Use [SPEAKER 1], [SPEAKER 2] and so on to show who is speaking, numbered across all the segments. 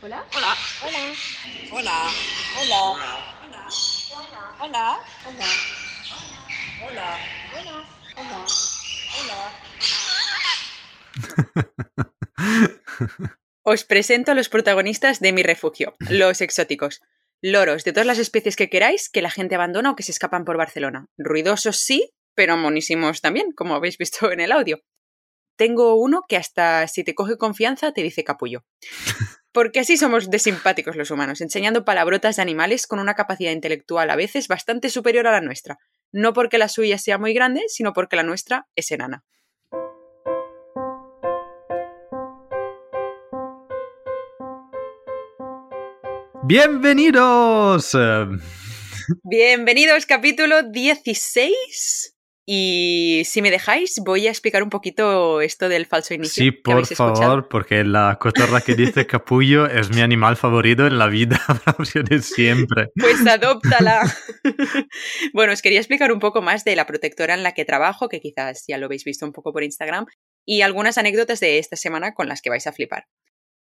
[SPEAKER 1] Hola.
[SPEAKER 2] Hola.
[SPEAKER 1] Hola.
[SPEAKER 2] Hola.
[SPEAKER 1] Hola.
[SPEAKER 2] Hola.
[SPEAKER 1] Hola.
[SPEAKER 2] Hola.
[SPEAKER 1] Hola.
[SPEAKER 2] Hola.
[SPEAKER 3] Os presento a los protagonistas de mi refugio, los exóticos. Loros de todas las especies que queráis que la gente abandona o que se escapan por Barcelona. Ruidosos sí, pero monísimos también, como habéis visto en el audio. Tengo uno que hasta si te coge confianza te dice capullo. Porque así somos de simpáticos los humanos, enseñando palabrotas de animales con una capacidad intelectual a veces bastante superior a la nuestra. No porque la suya sea muy grande, sino porque la nuestra es enana.
[SPEAKER 4] Bienvenidos.
[SPEAKER 3] Bienvenidos, capítulo 16. Y si me dejáis, voy a explicar un poquito esto del falso inicio.
[SPEAKER 4] Sí, por
[SPEAKER 3] escuchado.
[SPEAKER 4] favor, porque la cotorra que dice capullo es mi animal favorito en la vida, de siempre.
[SPEAKER 3] Pues adóptala. bueno, os quería explicar un poco más de la protectora en la que trabajo, que quizás ya lo habéis visto un poco por Instagram, y algunas anécdotas de esta semana con las que vais a flipar.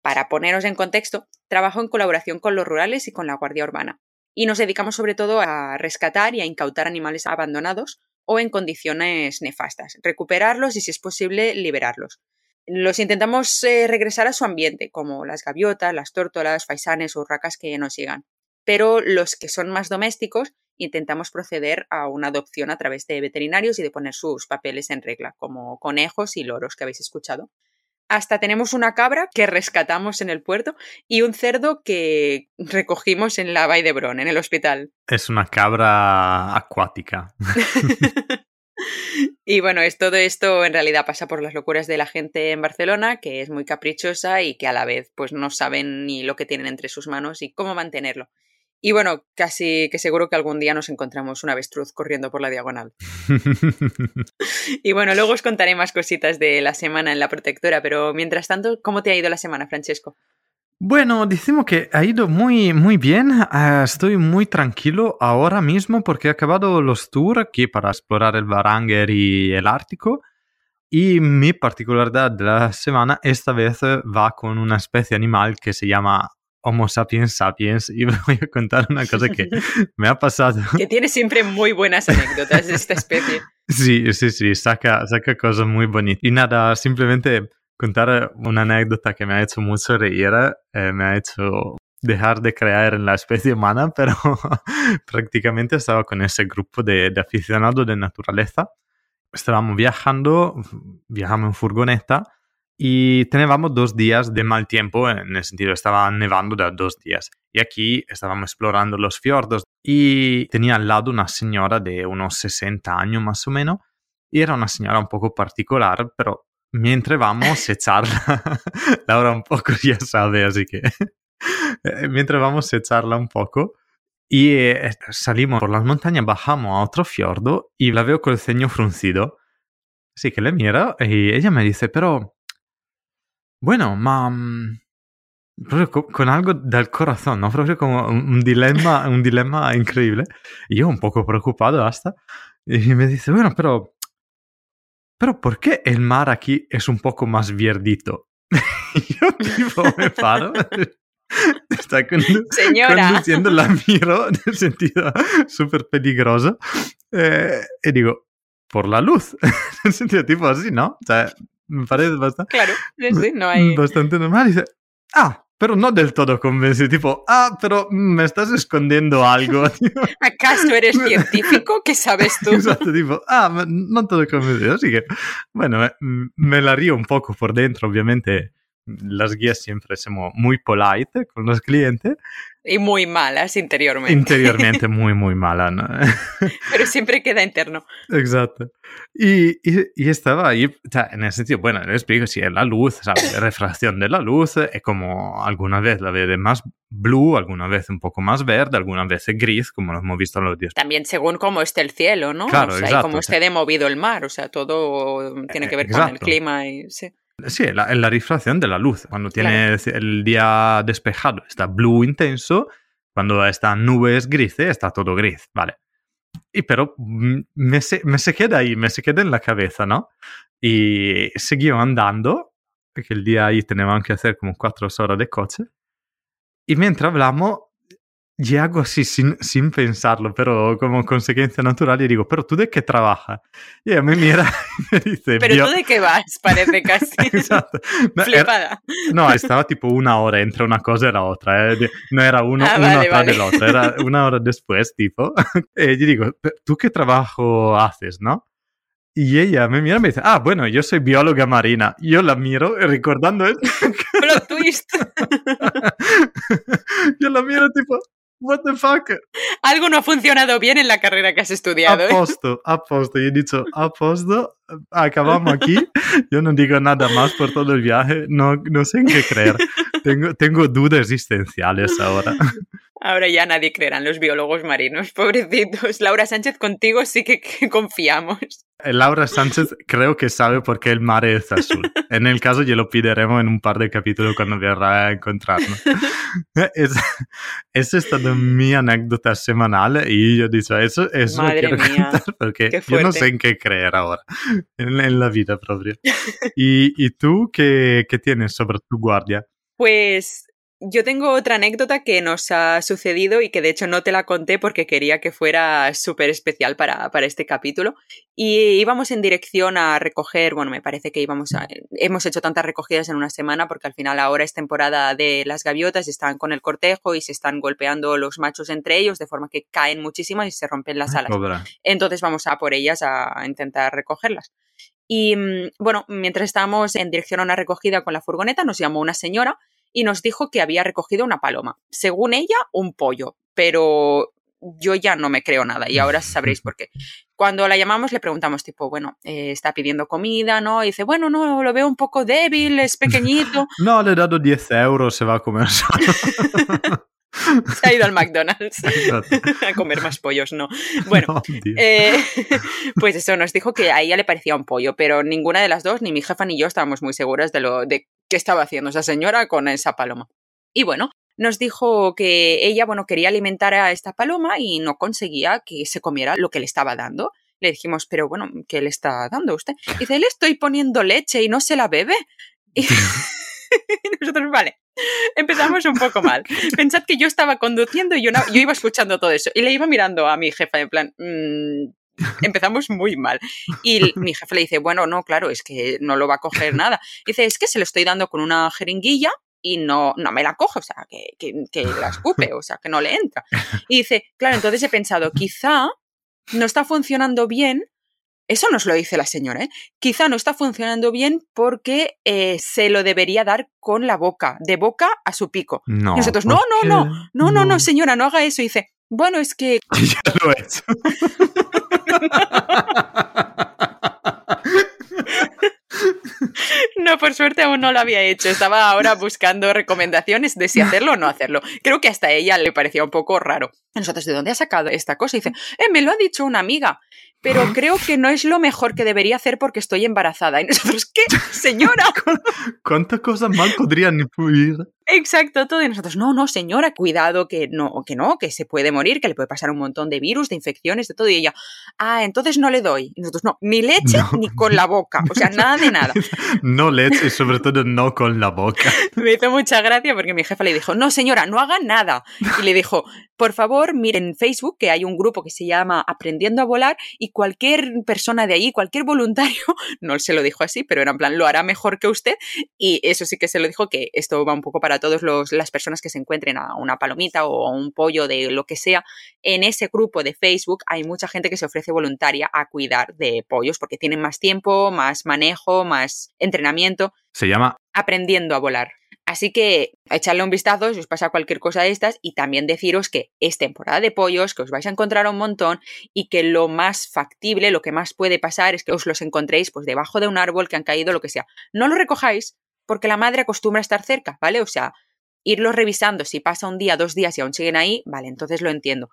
[SPEAKER 3] Para poneros en contexto, trabajo en colaboración con los rurales y con la Guardia Urbana, y nos dedicamos sobre todo a rescatar y a incautar animales abandonados o en condiciones nefastas, recuperarlos y, si es posible, liberarlos. Los intentamos eh, regresar a su ambiente, como las gaviotas, las tórtolas, faisanes o urracas que nos llegan. Pero los que son más domésticos, intentamos proceder a una adopción a través de veterinarios y de poner sus papeles en regla, como conejos y loros que habéis escuchado. Hasta tenemos una cabra que rescatamos en el puerto y un cerdo que recogimos en la Vall d'Hebron, en el hospital.
[SPEAKER 4] Es una cabra acuática.
[SPEAKER 3] y bueno, es todo esto en realidad pasa por las locuras de la gente en Barcelona, que es muy caprichosa y que a la vez pues no saben ni lo que tienen entre sus manos y cómo mantenerlo. Y bueno, casi que seguro que algún día nos encontramos un avestruz corriendo por la diagonal. y bueno, luego os contaré más cositas de la semana en la protectora, pero mientras tanto, ¿cómo te ha ido la semana, Francesco?
[SPEAKER 4] Bueno, decimos que ha ido muy, muy bien. Uh, estoy muy tranquilo ahora mismo porque he acabado los tours aquí para explorar el Baranger y el Ártico. Y mi particularidad de la semana esta vez va con una especie animal que se llama Homo sapiens sapiens y voy a contar una cosa que me ha pasado.
[SPEAKER 3] Que tiene siempre muy buenas anécdotas de esta especie.
[SPEAKER 4] Sí, sí, sí, saca, saca cosas muy bonitas. Y nada, simplemente contar una anécdota que me ha hecho mucho reír, eh, me ha hecho dejar de creer en la especie humana, pero prácticamente estaba con ese grupo de, de aficionados de naturaleza. Estábamos viajando, viajamos en furgoneta y teníamos dos días de mal tiempo, en el sentido estaba nevando de dos días. Y aquí estábamos explorando los fiordos y tenía al lado una señora de unos 60 años más o menos. Y era una señora un poco particular, pero mientras vamos a echarla, Laura un poco ya sabe, así que mientras vamos a echarla un poco. Y eh, salimos por las montañas, bajamos a otro fiordo y la veo con el ceño fruncido. Así que le miro y ella me dice, pero bueno, ma mm, proprio co- con algo del corazón, ¿no? Proprio como un, dilema, un dilema increíble. Y yo un poco preocupado hasta. Y me dice, bueno, pero... Pero ¿por qué el mar aquí es un poco más vierdito? y yo tipo me paro. Está condu-
[SPEAKER 3] Señora.
[SPEAKER 4] conduciendo, la miro en el sentido súper peligroso. Eh, y digo, por la luz. en el sentido tipo así, ¿no? O sea, me parece bastante
[SPEAKER 3] Claro, sí, no hay...
[SPEAKER 4] bastante normal. Y dice, ah, pero no del todo convencido. Tipo, ah, pero me estás escondiendo algo.
[SPEAKER 3] ¿Acaso eres científico? ¿Qué sabes tú?
[SPEAKER 4] Exacto, tipo, ah, no todo convencido. Así que, bueno, me, me la río un poco por dentro. Obviamente, las guías siempre somos muy polite con los clientes.
[SPEAKER 3] Y muy malas interiormente.
[SPEAKER 4] Interiormente muy, muy mala, ¿no?
[SPEAKER 3] Pero siempre queda interno.
[SPEAKER 4] Exacto. Y, y, y estaba ahí, o sea, en ese sentido, bueno, le explico si es la luz, ¿sabes? refracción de la luz, es como alguna vez la vede más blue, alguna vez un poco más verde, alguna vez gris, como lo hemos visto en los días.
[SPEAKER 3] También según cómo esté el cielo, ¿no?
[SPEAKER 4] Claro,
[SPEAKER 3] o sea, y
[SPEAKER 4] exacto,
[SPEAKER 3] cómo
[SPEAKER 4] o
[SPEAKER 3] esté de movido el mar, o sea, todo tiene que ver con el
[SPEAKER 4] Exacto.
[SPEAKER 3] clima y... Sí.
[SPEAKER 4] Sí, la, la refracción de la luz. Cuando tiene el día despejado está blue intenso, cuando está nubes grises está todo gris, ¿vale? Y pero mm, me se, me se queda ahí, me se queda en la cabeza, ¿no? Y seguí andando, porque el día ahí teníamos que hacer como cuatro horas de coche. Y mientras hablamos, y hago así sin, sin pensarlo, pero como consecuencia natural, y digo, ¿pero tú de qué trabajas? Y ella me mira y me dice,
[SPEAKER 3] Pero
[SPEAKER 4] "Bio-".
[SPEAKER 3] tú de qué vas, parece casi.
[SPEAKER 4] Esatto. No, era-
[SPEAKER 3] Flipada.
[SPEAKER 4] no, estaba tipo una hora entre una cosa y la otra, eh, no era uno,
[SPEAKER 3] Ah, vale,
[SPEAKER 4] atrás
[SPEAKER 3] vale.
[SPEAKER 4] del otro, era una hora después, tipo. Y yo digo, "¿Pero ¿tú qué trabajo haces, no? Y ella me mira y me dice, ah, bueno, yo soy bióloga marina. Yo la miro recordando esto.
[SPEAKER 3] Plot twist.
[SPEAKER 4] yo la miro tipo, what the fuck?
[SPEAKER 3] Algo no ha funcionado bien en la carrera que has estudiado. ¿eh?
[SPEAKER 4] posto, a posto. Yo he dicho, a posto, acabamos aquí. Yo no digo nada más por todo el viaje. No, no sé en qué creer. Tengo, tengo dudas existenciales ahora.
[SPEAKER 3] Ahora ya nadie creerá en los biólogos marinos, pobrecitos. Laura Sánchez, contigo sí que, que confiamos.
[SPEAKER 4] Laura Sánchez creo que sabe por qué el mar es azul. En el caso, ya lo pideremos en un par de capítulos cuando verá a encontrarnos. Es, esa es toda mi anécdota semanal y yo he dicho, eso, eso lo
[SPEAKER 3] Madre
[SPEAKER 4] quiero
[SPEAKER 3] mía,
[SPEAKER 4] contar porque
[SPEAKER 3] qué
[SPEAKER 4] yo no
[SPEAKER 3] fuerte.
[SPEAKER 4] sé en qué creer ahora, en, en la vida propia. ¿Y, y tú qué, qué tienes sobre tu guardia?
[SPEAKER 3] Pues yo tengo otra anécdota que nos ha sucedido y que de hecho no te la conté porque quería que fuera súper especial para, para este capítulo. Y íbamos en dirección a recoger, bueno, me parece que íbamos a... Hemos hecho tantas recogidas en una semana porque al final ahora es temporada de las gaviotas, están con el cortejo y se están golpeando los machos entre ellos de forma que caen muchísimas y se rompen las alas. Entonces vamos a por ellas a intentar recogerlas. Y mm, bueno, mientras estábamos en dirección a una recogida con la furgoneta, nos llamó una señora y nos dijo que había recogido una paloma. Según ella, un pollo, pero yo ya no me creo nada y ahora sabréis por qué. Cuando la llamamos le preguntamos tipo, bueno, eh, está pidiendo comida, ¿no? Y dice, bueno, no, lo veo un poco débil, es pequeñito,
[SPEAKER 4] No, le he dado 10 euros, se va a comer solo.
[SPEAKER 3] se ha ido al McDonald's a comer más pollos, no. Bueno,
[SPEAKER 4] No.
[SPEAKER 3] Eh, pues eso, nos dijo que a ella le parecía un pollo, pero ninguna de las dos, ni mi jefa ni yo, estábamos muy seguras de lo de qué estaba haciendo esa señora con esa paloma. Y bueno, nos dijo que ella, bueno, quería alimentar a esta paloma y no conseguía que se comiera lo que le estaba dando. Le dijimos, pero bueno, ¿qué le está dando usted? Y dice, le estoy poniendo leche y no se la bebe. Y nosotros, vale, empezamos un poco mal. Pensad que yo estaba conduciendo y yo, yo iba escuchando todo eso y le iba mirando a mi jefa en plan, "Mm, empezamos muy mal. Y mi jefe le dice, bueno, no, claro, es que no lo va a coger nada. Dice, es que se lo estoy dando con una jeringuilla y no, no me la coge, o sea, que, que, que la escupe, o sea, que no le entra. Y dice, claro, entonces he pensado, quizá no está funcionando bien. Eso nos lo dice la señora, ¿eh? Quizá no está funcionando bien porque eh, se lo debería dar con la boca, de boca a su pico.
[SPEAKER 4] No.
[SPEAKER 3] Y nosotros,
[SPEAKER 4] ¿por
[SPEAKER 3] no, no, no, no, no, no, señora, no haga eso. Y dice, bueno, es que
[SPEAKER 4] Ya lo he hecho.
[SPEAKER 3] No, por suerte aún no lo había hecho. Estaba ahora buscando recomendaciones de si hacerlo o no hacerlo. Creo que hasta a ella le parecía un poco raro. Nosotros, ¿de dónde ha sacado esta cosa? Y dice, eh, me lo ha dicho una amiga, pero creo que no es lo mejor que debería hacer porque estoy embarazada. Y nosotros, ¿qué? Señora.
[SPEAKER 4] ¿Cuántas cosas mal podrían influir?
[SPEAKER 3] Exacto, todo. Y nosotros, no, no, señora, cuidado, que no, que no, que se puede morir, que le puede pasar un montón de virus, de infecciones, de todo. Y ella, ah, entonces no le doy. Y nosotros, no, ni leche
[SPEAKER 4] No.
[SPEAKER 3] ni con la boca. O sea, nada de nada.
[SPEAKER 4] No leche y sobre todo no con la boca.
[SPEAKER 3] Me hizo mucha gracia porque mi jefa le dijo, no señora, no haga nada. Y le dijo, por favor, miren en Facebook que hay un grupo que se llama Aprendiendo a Volar y cualquier persona de allí, cualquier voluntario, no se lo dijo así, pero era en plan, lo hará mejor que usted. Y eso sí que se lo dijo que esto va un poco para todas las personas que se encuentren a una palomita o a un pollo de lo que sea. En ese grupo de Facebook hay mucha gente que se ofrece voluntaria a cuidar de pollos porque tienen más tiempo, más manejo, más entrenamiento
[SPEAKER 4] Se llama
[SPEAKER 3] aprendiendo a volar. Así que echarle un vistazo si os pasa cualquier cosa de estas y también deciros que es temporada de pollos, que os vais a encontrar un montón y que lo más factible, lo que más puede pasar es que os los encontréis pues debajo de un árbol que han caído, lo que sea. No lo recojáis porque la madre acostumbra a estar cerca, ¿vale? O sea, irlos revisando si pasa un día, dos días y aún siguen ahí, vale, entonces lo entiendo.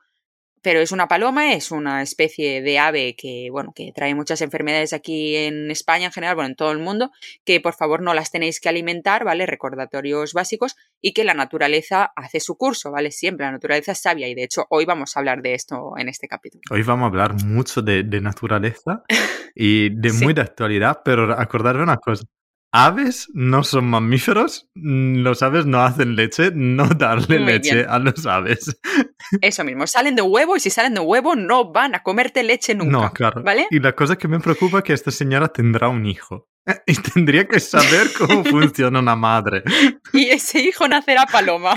[SPEAKER 3] Pero es una paloma, es una especie de ave que, bueno, que trae muchas enfermedades aquí en España en general, bueno, en todo el mundo, que por favor no las tenéis que alimentar, ¿vale? Recordatorios básicos y que la naturaleza hace su curso, ¿vale? Siempre la naturaleza es sabia y de hecho hoy vamos a hablar de esto en este capítulo.
[SPEAKER 4] Hoy vamos a hablar mucho de, de naturaleza y de
[SPEAKER 3] Sí.
[SPEAKER 4] muy de actualidad, pero acordarme una cosa. Aves no son mamíferos, mm, los aves no hacen leche, no darle
[SPEAKER 3] Muy
[SPEAKER 4] leche
[SPEAKER 3] bien.
[SPEAKER 4] a los aves.
[SPEAKER 3] Eso mismo, salen de huevo y si salen de huevo no van a comerte leche nunca.
[SPEAKER 4] No, claro.
[SPEAKER 3] ¿Vale?
[SPEAKER 4] Y la cosa que me preocupa es que esta señora tendrá un hijo. Y tendría que saber cómo funciona una madre.
[SPEAKER 3] Y ese hijo nacerá paloma.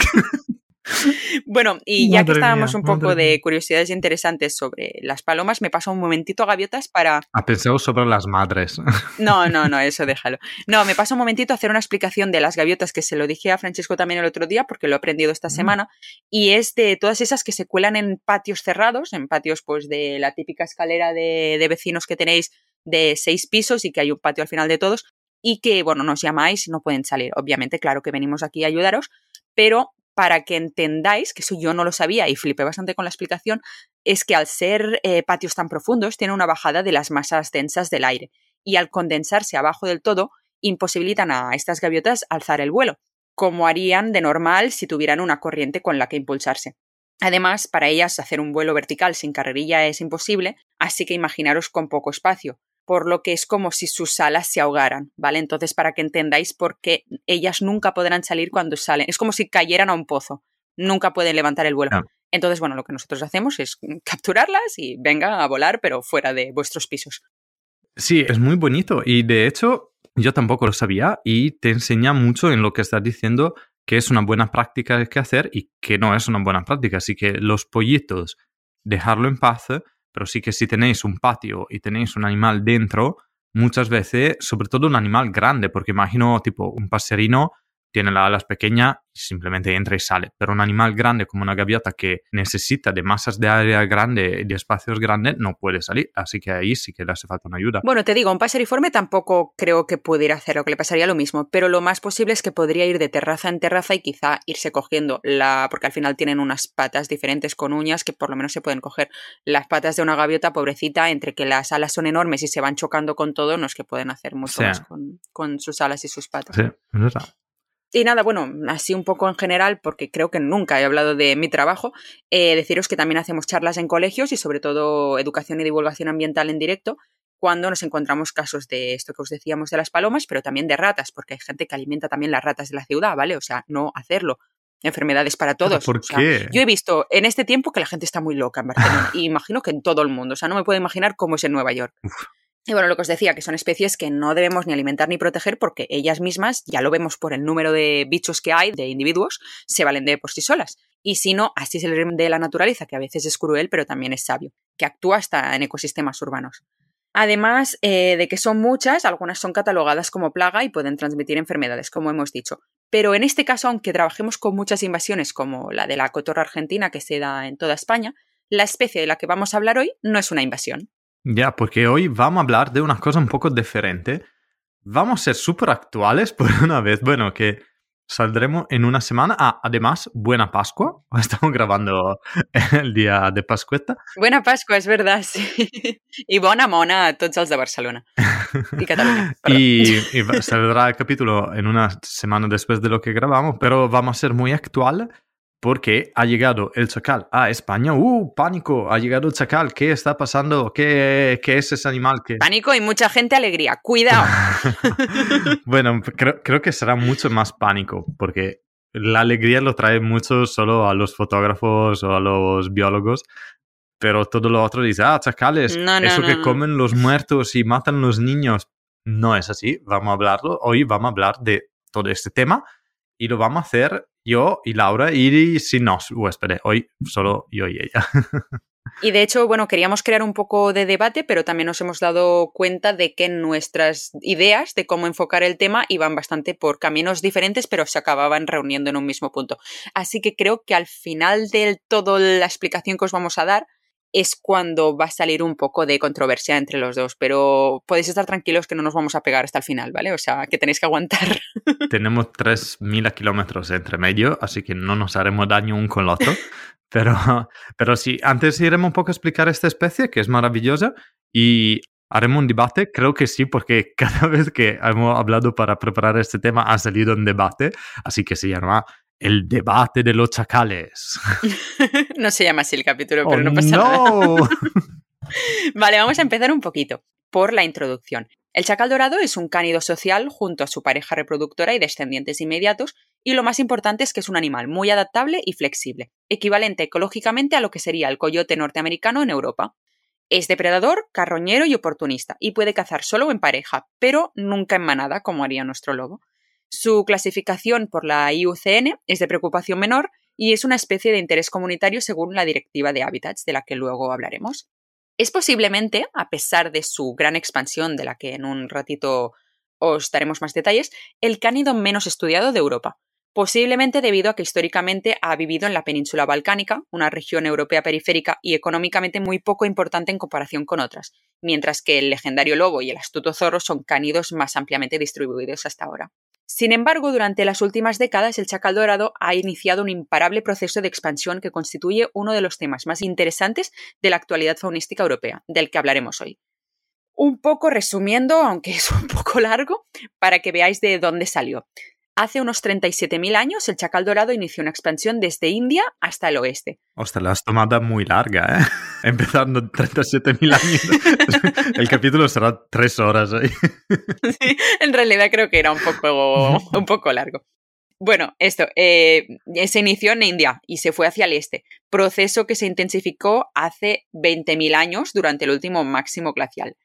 [SPEAKER 3] Bueno, y ya que estábamos
[SPEAKER 4] mía,
[SPEAKER 3] un poco de curiosidades interesantes sobre las palomas, me paso un momentito a gaviotas para...
[SPEAKER 4] Ha pensado sobre las madres.
[SPEAKER 3] No, no, no, eso déjalo. No, me paso un momentito a hacer una explicación de las gaviotas que se lo dije a Francesco también el otro día porque lo he aprendido esta
[SPEAKER 4] Mm.
[SPEAKER 3] semana y es de todas esas que se cuelan en patios cerrados, en patios pues de la típica escalera de, de vecinos que tenéis de seis pisos y que hay un patio al final de todos y que, bueno, nos llamáis y no pueden salir. Obviamente, claro que venimos aquí a ayudaros, pero para que entendáis, que eso yo no lo sabía y flipé bastante con la explicación, es que al ser eh, patios tan profundos tiene una bajada de las masas densas del aire y al condensarse abajo del todo imposibilitan a estas gaviotas alzar el vuelo, como harían de normal si tuvieran una corriente con la que impulsarse. Además, para ellas hacer un vuelo vertical sin carrerilla es imposible, así que imaginaros con poco espacio, por lo que es como si sus alas se ahogaran, ¿vale? Entonces, para que entendáis por qué ellas nunca podrán salir cuando salen, es como si cayeran a un pozo, nunca pueden levantar el vuelo. Entonces, bueno, lo que nosotros hacemos es capturarlas y venga a volar, pero fuera de vuestros pisos.
[SPEAKER 4] Sí, es muy bonito y de hecho yo tampoco lo sabía y te enseña mucho en lo que estás diciendo que es una buena práctica que hacer y que no es una buena práctica. Así que los pollitos, dejarlo en paz, pero sí que si tenéis un patio y tenéis un animal dentro, muchas veces, sobre todo un animal grande, porque imagino tipo un paserino tiene las alas pequeñas y simplemente entra y sale. Pero un animal grande como una gaviota que necesita de masas de área grande y de espacios grandes no puede salir. Así que ahí sí que le hace falta una ayuda.
[SPEAKER 3] Bueno, te digo, un paseriforme tampoco creo que pudiera hacer o que le pasaría lo mismo, pero lo más posible es que podría ir de terraza en terraza y quizá irse cogiendo la. porque al final tienen unas patas diferentes con uñas que por lo menos se pueden coger. Las patas de una gaviota, pobrecita, entre que las alas son enormes y se van chocando con todo, no es que pueden hacer mucho
[SPEAKER 4] Sí.
[SPEAKER 3] más con, con sus alas y sus patas.
[SPEAKER 4] Sí, es verdad.
[SPEAKER 3] Y nada, bueno, así un poco en general, porque creo que nunca he hablado de mi trabajo, eh, deciros que también hacemos charlas en colegios y sobre todo educación y divulgación ambiental en directo cuando nos encontramos casos de esto que os decíamos de las palomas, pero también de ratas, porque hay gente que alimenta también las ratas de la ciudad, ¿vale? O sea, no hacerlo. Enfermedades para todos.
[SPEAKER 4] ¿Por
[SPEAKER 3] O sea,
[SPEAKER 4] qué?
[SPEAKER 3] yo he visto en este tiempo que la gente está muy loca en Barcelona y imagino que en todo el mundo. O sea, no me puedo imaginar cómo es en Nueva York. Y bueno, lo que os decía, que son especies que no debemos ni alimentar ni proteger porque ellas mismas, ya lo vemos por el número de bichos que hay, de individuos, se valen de por sí solas. Y si no, así es el ritmo de la naturaleza, que a veces es cruel, pero también es sabio, que actúa hasta en ecosistemas urbanos. Además eh, de que son muchas, algunas son catalogadas como plaga y pueden transmitir enfermedades, como hemos dicho. Pero en este caso, aunque trabajemos con muchas invasiones como la de la cotorra argentina que se da en toda España, la especie de la que vamos a hablar hoy no es una invasión.
[SPEAKER 4] Ya, porque hoy vamos a hablar de una cosa un poco diferente. Vamos a ser súper actuales por una vez. Bueno, que saldremos en una semana. Ah, además, buena Pascua. Estamos grabando el día de Pascueta.
[SPEAKER 3] Buena Pascua, és verdad, sí. I bona mona a tots els de Barcelona. Catalunya. perdó.
[SPEAKER 4] Y, y saldrá el capítulo en una semana después de lo que grabamos, pero vamos a ser muy actual porque ha llegado el chacal a España. ¡Uh, pánico! Ha llegado el chacal. ¿Qué está pasando? ¿Qué, qué es ese animal que...
[SPEAKER 3] Pánico y mucha gente alegría. Cuidado.
[SPEAKER 4] bueno, creo, creo que será mucho más pánico, porque la alegría lo trae mucho solo a los fotógrafos o a los biólogos, pero todo lo otro dice, ah, chacales,
[SPEAKER 3] No, no,
[SPEAKER 4] eso
[SPEAKER 3] no,
[SPEAKER 4] que comen los muertos y matan los niños. No es así, vamos a hablarlo. Hoy vamos a hablar de todo este tema y lo vamos a hacer yo y Laura y sin nos huéspedes. Hoy solo yo y ella.
[SPEAKER 3] Y de hecho, bueno, queríamos crear un poco de debate, pero también nos hemos dado cuenta de que nuestras ideas de cómo enfocar el tema iban bastante por caminos diferentes, pero se acababan reuniendo en un mismo punto. Así que creo que al final del todo la explicación que os vamos a dar es cuando va a salir un poco de controversia entre los dos, pero podéis estar tranquilos que no nos vamos a pegar hasta el final, ¿vale? O sea, que tenéis que aguantar.
[SPEAKER 4] Tenemos 3.000 kilómetros entre medio, así que no nos haremos daño un con el otro. Pero, pero sí, antes iremos un poco a explicar esta especie, que es maravillosa, y haremos un debate. Creo que sí, porque cada vez que hemos hablado para preparar este tema ha salido un debate, así que se llama El debate de los chacales.
[SPEAKER 3] no se llama así el capítulo, pero
[SPEAKER 4] ¡Oh,
[SPEAKER 3] no pasa nada.
[SPEAKER 4] no!
[SPEAKER 3] Vale, vamos a empezar un poquito por la introducción. El chacal dorado es un cánido social junto a su pareja reproductora y descendientes inmediatos, y lo más importante es que es un animal muy adaptable y flexible, equivalente ecológicamente a lo que sería el coyote norteamericano en Europa. Es depredador, carroñero y oportunista, y puede cazar solo o en pareja, pero nunca en manada, como haría nuestro lobo. Su clasificación por la IUCN es de preocupación menor y es una especie de interés comunitario según la Directiva de Hábitats, de la que luego hablaremos. Es posiblemente, a pesar de su gran expansión, de la que en un ratito os daremos más detalles, el cánido menos estudiado de Europa, posiblemente debido a que históricamente ha vivido en la península balcánica, una región europea periférica y económicamente muy poco importante en comparación con otras, mientras que el legendario lobo y el astuto zorro son cánidos más ampliamente distribuidos hasta ahora. Sin embargo, durante las últimas décadas el chacal dorado ha iniciado un imparable proceso de expansión que constituye uno de los temas más interesantes de la actualidad faunística europea, del que hablaremos hoy. Un poco resumiendo, aunque es un poco largo, para que veáis de dónde salió. Hace unos 37.000 años, el chacal dorado inició una expansión desde India hasta el oeste.
[SPEAKER 4] Ostras, la has tomado muy larga, ¿eh? Empezando 37.000 años. el capítulo será tres horas ahí.
[SPEAKER 3] sí, en realidad creo que era un poco, un poco largo. Bueno, esto, eh, se inició en India y se fue hacia el este, proceso que se intensificó hace 20.000 años durante el último máximo glacial.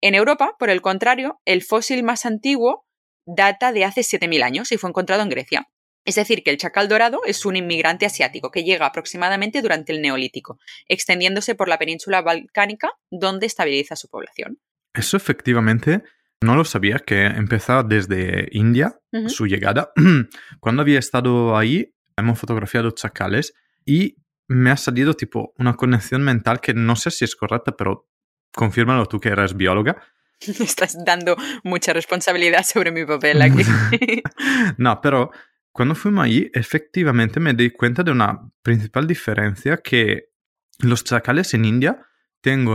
[SPEAKER 3] En Europa, por el contrario, el fósil más antiguo data de hace 7.000 años y fue encontrado en Grecia. Es decir, que el chacal dorado es un inmigrante asiático que llega aproximadamente durante el Neolítico, extendiéndose por la península balcánica, donde estabiliza su población.
[SPEAKER 4] Eso efectivamente no lo sabía, que empezaba desde India, su llegada. Cuando había estado ahí, hemos fotografiado chacales y me ha salido tipo una conexión mental que no sé si es correcta, pero confírmalo tú que eres bióloga
[SPEAKER 3] Estás dando mucha responsabilidad sobre mi papel aquí.
[SPEAKER 4] no, pero cuando fuimos ahí, efectivamente me di cuenta de una principal diferencia que los chacales en India tienen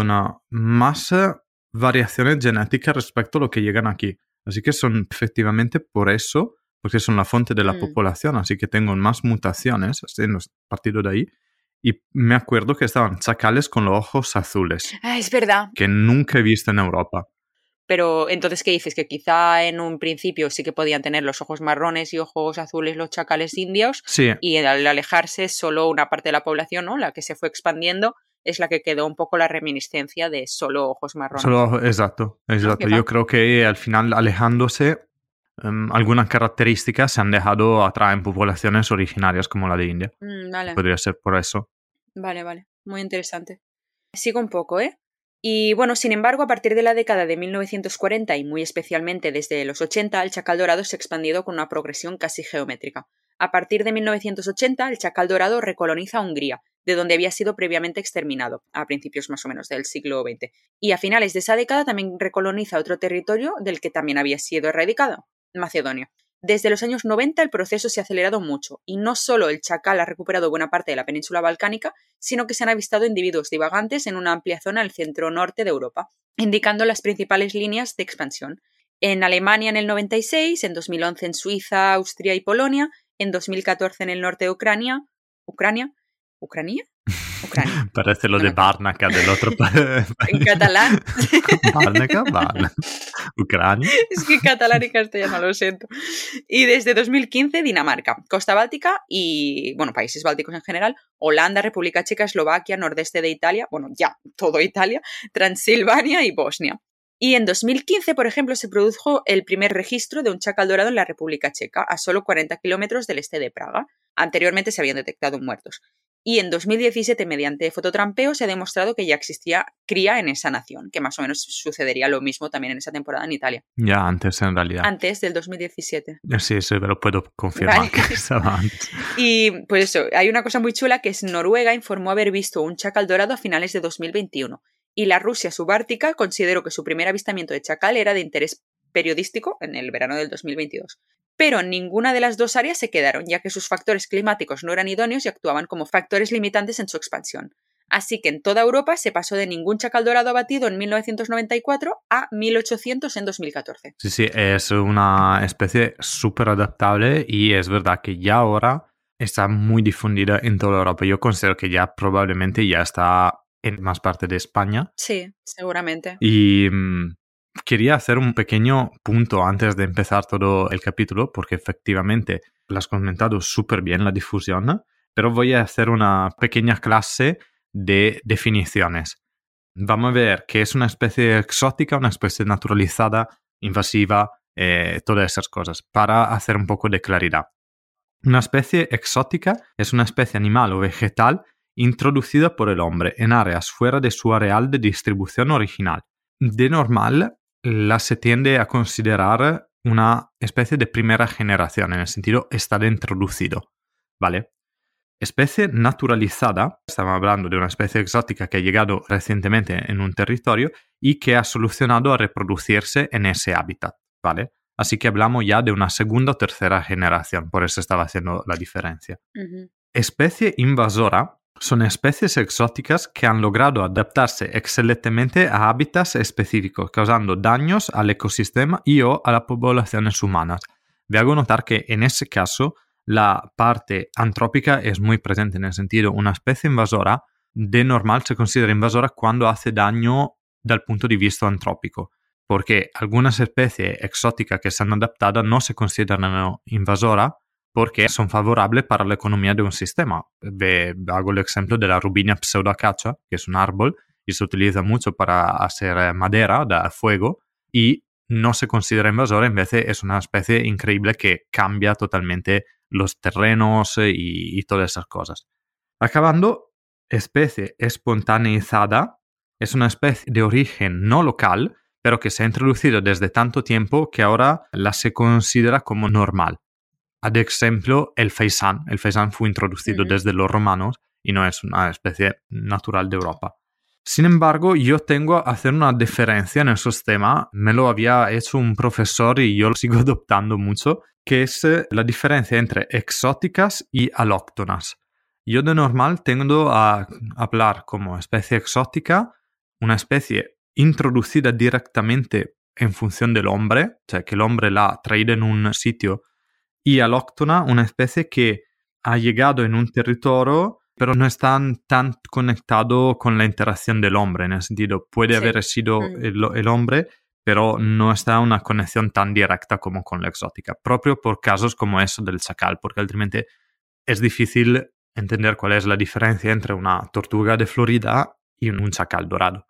[SPEAKER 4] más variaciones genéticas respecto a lo que llegan aquí. Así que son efectivamente por eso, porque son la fuente de la
[SPEAKER 3] Mm.
[SPEAKER 4] población, así que tengo más mutaciones en partido de ahí. Y me acuerdo que estaban chacales con los ojos azules,
[SPEAKER 3] Ah, es verdad.
[SPEAKER 4] que nunca he visto en Europa.
[SPEAKER 3] Pero entonces, ¿qué dices? Que quizá en un principio sí que podían tener los ojos marrones y ojos azules los chacales indios
[SPEAKER 4] Sí,
[SPEAKER 3] y al alejarse solo una parte de la población, ¿no? La que se fue expandiendo es la que quedó un poco la reminiscencia de solo ojos marrones.
[SPEAKER 4] Solo, exacto, exacto.
[SPEAKER 3] Fija.
[SPEAKER 4] Yo creo que al final, alejándose, em, algunas características se han dejado atrás en poblaciones originarias como la de India.
[SPEAKER 3] Mm, vale.
[SPEAKER 4] Podría ser por eso.
[SPEAKER 3] Vale, vale. Muy interesante. Sigo un poco, ¿eh? Y bueno, sin embargo, a partir de la década de 1940 y muy especialmente desde los 80, el chacal dorado se ha expandido con una progresión casi geométrica. A partir de 1980, el chacal dorado recoloniza Hungría, de donde había sido previamente exterminado, a principios más o menos del siglo XX. Y a finales de esa década también recoloniza otro territorio del que también había sido erradicado, Macedonia. Desde los años 90 el proceso se ha acelerado mucho y no solo el chacal ha recuperado buena parte de la península balcánica, sino que se han avistado individuos divagantes en una amplia zona del centro-norte de Europa, indicando las principales líneas de expansión. En Alemania en el 96, en 2011 en Suiza, Austria y Polonia, en 2014 en el norte de Ucrania, Ucrania, ¿Ucrania? Ucrania.
[SPEAKER 4] Parece lo
[SPEAKER 3] No
[SPEAKER 4] de
[SPEAKER 3] me.
[SPEAKER 4] Barnaca del otro país.
[SPEAKER 3] En catalán.
[SPEAKER 4] Barnaca, Barna. Ucrania.
[SPEAKER 3] Es que catalán y castellano, lo siento. Y desde 2015, Dinamarca, Costa Báltica y, bueno, países bálticos en general, Holanda, República Checa, Eslovaquia, nordeste de Italia, bueno, ya, todo Italia, Transilvania y Bosnia. Y en 2015, por ejemplo, se produjo el primer registro de un chacal dorado en la República Checa, a solo 40 kilómetros del este de Praga. Anteriormente se habían detectado muertos. Y en 2017, mediante fototrampeo, se ha demostrado que ya existía cría en esa nación, que más o menos sucedería lo mismo también en esa temporada en Italia.
[SPEAKER 4] Ya antes, en realidad.
[SPEAKER 3] Antes del 2017.
[SPEAKER 4] Sí, sí, pero puedo confirmar
[SPEAKER 3] Vale.
[SPEAKER 4] que estaba antes.
[SPEAKER 3] Y pues eso, hay una cosa muy chula que es Noruega informó haber visto un chacal dorado a finales de 2021 y la Rusia subártica consideró que su primer avistamiento de chacal era de interés periodístico en el verano del 2022. Pero en ninguna de las dos áreas se quedaron, ya que sus factores climáticos no eran idóneos y actuaban como factores limitantes en su expansión. Así que en toda Europa se pasó de ningún chacal dorado abatido en 1994 a 1800 en 2014.
[SPEAKER 4] Sí, sí, es una especie súper adaptable y es verdad que ya ahora está muy difundida en toda Europa. Yo considero que ya probablemente ya está en más parte de España
[SPEAKER 3] Sí, seguramente.
[SPEAKER 4] y mm, quería hacer un pequeño punto antes de empezar todo el capítulo, porque efectivamente lo has comentado súper bien la difusión, pero voy a hacer una pequeña clase de definiciones. Vamos a ver qué es una especie exótica, una especie naturalizada, invasiva, eh, todas esas cosas, para hacer un poco de claridad. Una especie exótica es una especie animal o vegetal introducida por el hombre en áreas fuera de su areal de distribución original. De normal, la se tiende a considerar una especie de primera generación, en el sentido estar introducido, ¿vale? Especie naturalizada, estamos hablando de una especie exótica que ha llegado recientemente en un territorio y que ha solucionado a reproducirse en ese hábitat, ¿vale? Así que hablamos ya de una segunda o tercera generación, por eso estaba haciendo la diferencia. Especie invasora son especies exóticas que han logrado adaptarse excelentemente a hábitats específicos, causando daños al ecosistema y o a las poblaciones humanas. Vi hago notar que en ese caso la parte antrópica es muy presente, en el sentido, una especie invasora de normal se considera invasora cuando hace daño dal punto di vista antrópico, porque algunas especies exóticas que se han adaptado no se consideran invasora porque son favorables para la economía de un sistema. Ve, hago el ejemplo de la rubinia pseudoacacia, que es un árbol y se utiliza mucho para hacer madera de fuego y no se considera invasora, en vez de es una especie increíble que cambia totalmente los terrenos y, y todas esas cosas. Acabando, especie espontaneizada es una especie de origen no local, pero que se ha introducido desde tanto tiempo que ahora la se considera como normal. Ad ejemplo, el faisán. El faisán fue introducido desde los romanos y no es una especie natural de Europa. Sin embargo, yo tengo a hacer una diferencia en esos temas. Me lo había hecho un profesor y yo lo sigo adoptando mucho, que es eh, la diferencia entre exóticas y alóctonas. Yo de normal tengo a hablar como especie exótica, una especie introducida directamente en función del hombre, o sea, que el hombre la ha traído en un sitio y alóctona, una especie que ha llegado en un territorio, pero no está tan conectado con la interacción del hombre, en el sentido, puede
[SPEAKER 3] Sí.
[SPEAKER 4] haber sido
[SPEAKER 3] Mm.
[SPEAKER 4] el, el hombre, pero no está una conexión tan directa como con la exótica, propio por casos como eso del chacal, porque altrimenti es difícil entender cuál es la diferencia entre una tortuga de Florida y un chacal dorado.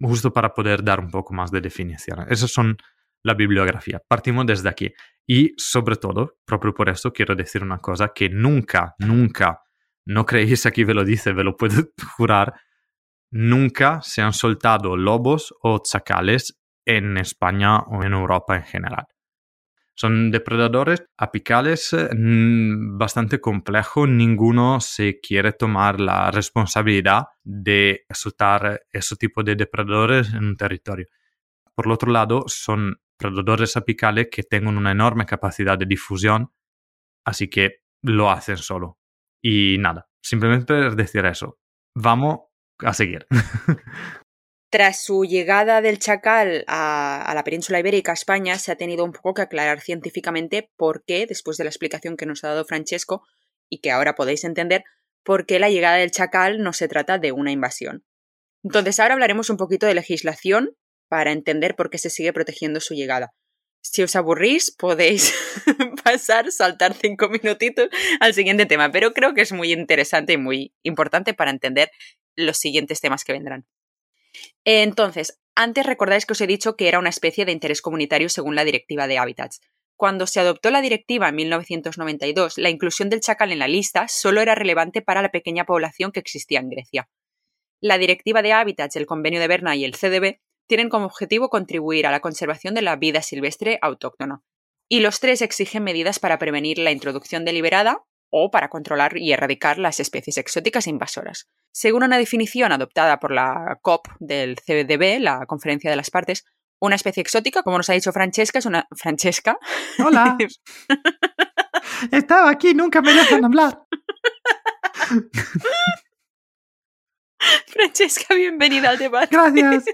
[SPEAKER 4] Justo para poder dar un poco más de definición. Esas son la bibliografía. Partimos desde aquí. Y sobre todo, proprio por eso quiero decir una cosa que nunca, nunca, no creéis aquí ve lo dice, ve lo puedo jurar, nunca se han soltado lobos o chacales en España o en Europa en general. Son depredadores apicales mm, bastante complejos, ninguno se quiere tomar la responsabilidad de soltar ese tipo de depredadores en un territorio. Por otro lado, son predadores apicales que tienen una enorme capacidad de difusión, así que lo hacen solo. Y nada, simplemente decir eso. Vamos a seguir.
[SPEAKER 3] Tras su llegada del chacal a, a, la península ibérica, a España, se ha tenido un poco que aclarar científicamente por qué, después de la explicación que nos ha dado Francesco, y que ahora podéis entender, por qué la llegada del chacal no se trata de una invasión. Entonces, ahora hablaremos un poquito de legislación para entender por qué se sigue protegiendo su llegada. Si os aburrís, podéis pasar, saltar cinco minutitos al siguiente tema, pero creo que es muy interesante y muy importante para entender los siguientes temas que vendrán. Entonces, antes recordáis que os he dicho que era una especie de interés comunitario según la Directiva de Hábitats. Cuando se adoptó la directiva en 1992, la inclusión del chacal en la lista solo era relevante para la pequeña población que existía en Grecia. La Directiva de Hábitats, el Convenio de Berna y el CDB tienen como objetivo contribuir a la conservación de la vida silvestre autóctona. Y los tres exigen medidas para prevenir la introducción deliberada o para controlar y erradicar las especies exóticas e invasoras. Según una definición adoptada por la COP del CDB, la Conferencia de las Partes, una especie exótica, como nos ha dicho Francesca, es una. Francesca.
[SPEAKER 4] Hola. Estaba aquí, nunca me dejan hablar.
[SPEAKER 3] Francesca, bienvenida al debate.
[SPEAKER 4] Gracias.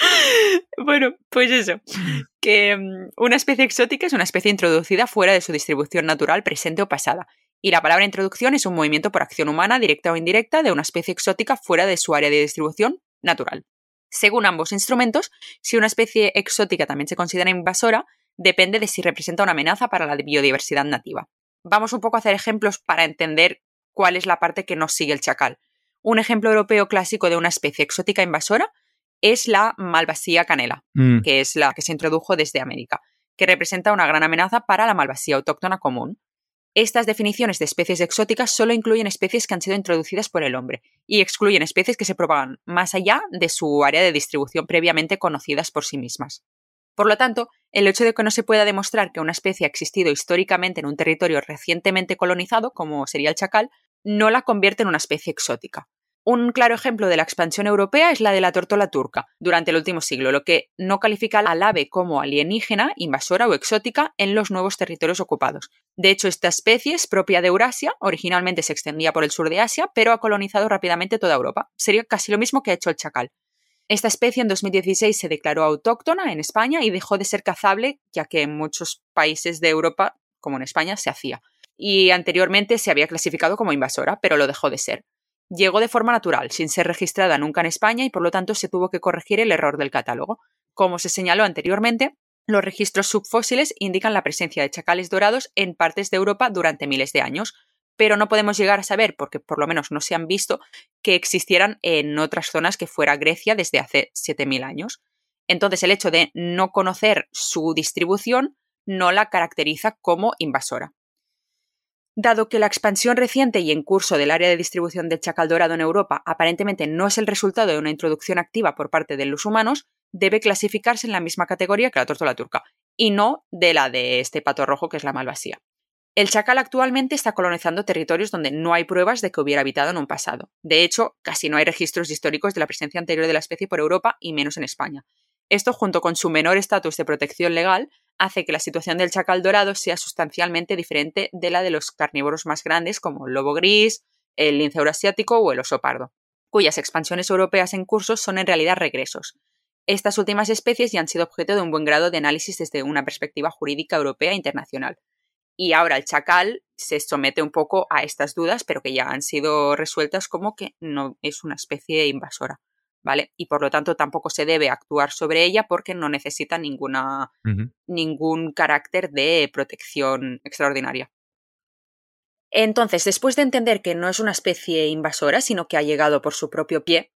[SPEAKER 3] Bueno, pues eso, que um, una especie exótica es una especie introducida fuera de su distribución natural presente o pasada, y la palabra introducción es un movimiento por acción humana, directa o indirecta, de una especie exótica fuera de su área de distribución natural. Según ambos instrumentos, si una especie exótica también se considera invasora, depende de si representa una amenaza para la biodiversidad nativa. Vamos un poco a hacer ejemplos para entender cuál es la parte que nos sigue el chacal. Un ejemplo europeo clásico de una especie exótica invasora es la malvasía canela,
[SPEAKER 4] Mm,
[SPEAKER 3] que es la que se introdujo desde América, que representa una gran amenaza para la malvasía autóctona común. Estas definiciones de especies exóticas solo incluyen especies que han sido introducidas por el hombre y excluyen especies que se propagan más allá de su área de distribución previamente conocidas por sí mismas. Por lo tanto, el hecho de que no se pueda demostrar que una especie ha existido históricamente en un territorio recientemente colonizado, como sería el chacal, no la convierte en una especie exótica. Un claro ejemplo de la expansión europea es la de la tortola turca durante el último siglo, lo que no califica al ave como alienígena, invasora o exótica en los nuevos territorios ocupados. De hecho, esta especie es propia de Eurasia, originalmente se extendía por el sur de Asia, pero ha colonizado rápidamente toda Europa. Sería casi lo mismo que ha hecho el chacal. Esta especie en 2016 se declaró autóctona en España y dejó de ser cazable, ya que en muchos países de Europa, como en España, se hacía. Y anteriormente se había clasificado como invasora, pero lo dejó de ser. Llegó de forma natural, sin ser registrada nunca en España y por lo tanto se tuvo que corregir el error del catálogo. Como se señaló anteriormente, los registros subfósiles indican la presencia de chacales dorados en partes de Europa durante miles de años, pero no podemos llegar a saber, porque por lo menos no se han visto, que existieran en otras zonas que fuera Grecia desde hace 7.000 años. Entonces el hecho de no conocer su distribución no la caracteriza como invasora. Dado que la expansión reciente y en curso del área de distribución del chacal dorado en Europa aparentemente no es el resultado de una introducción activa por parte de los humanos, debe clasificarse en la misma categoría que la tórtola turca, y no de la de este pato rojo que es la malvasía. El chacal actualmente está colonizando territorios donde no hay pruebas de que hubiera habitado en un pasado. De hecho, casi no hay registros históricos de la presencia anterior de la especie por Europa y menos en España. Esto, junto con su menor estatus de protección legal, hace que la situación del chacal dorado sea sustancialmente diferente de la de los carnívoros más grandes como el lobo gris, el lince eurasiático o el oso pardo, cuyas expansiones europeas en curso son en realidad regresos. Estas últimas especies ya han sido objeto de un buen grado de análisis desde una perspectiva jurídica europea e internacional. Y ahora el chacal se somete un poco a estas dudas, pero que ya han sido resueltas como que no es una especie invasora. ¿Vale? Y por lo tanto tampoco se debe actuar sobre ella porque no necesita ninguna, ningún carácter de protección extraordinaria. Entonces, después de entender que no es una especie invasora, sino que ha llegado por su propio pie,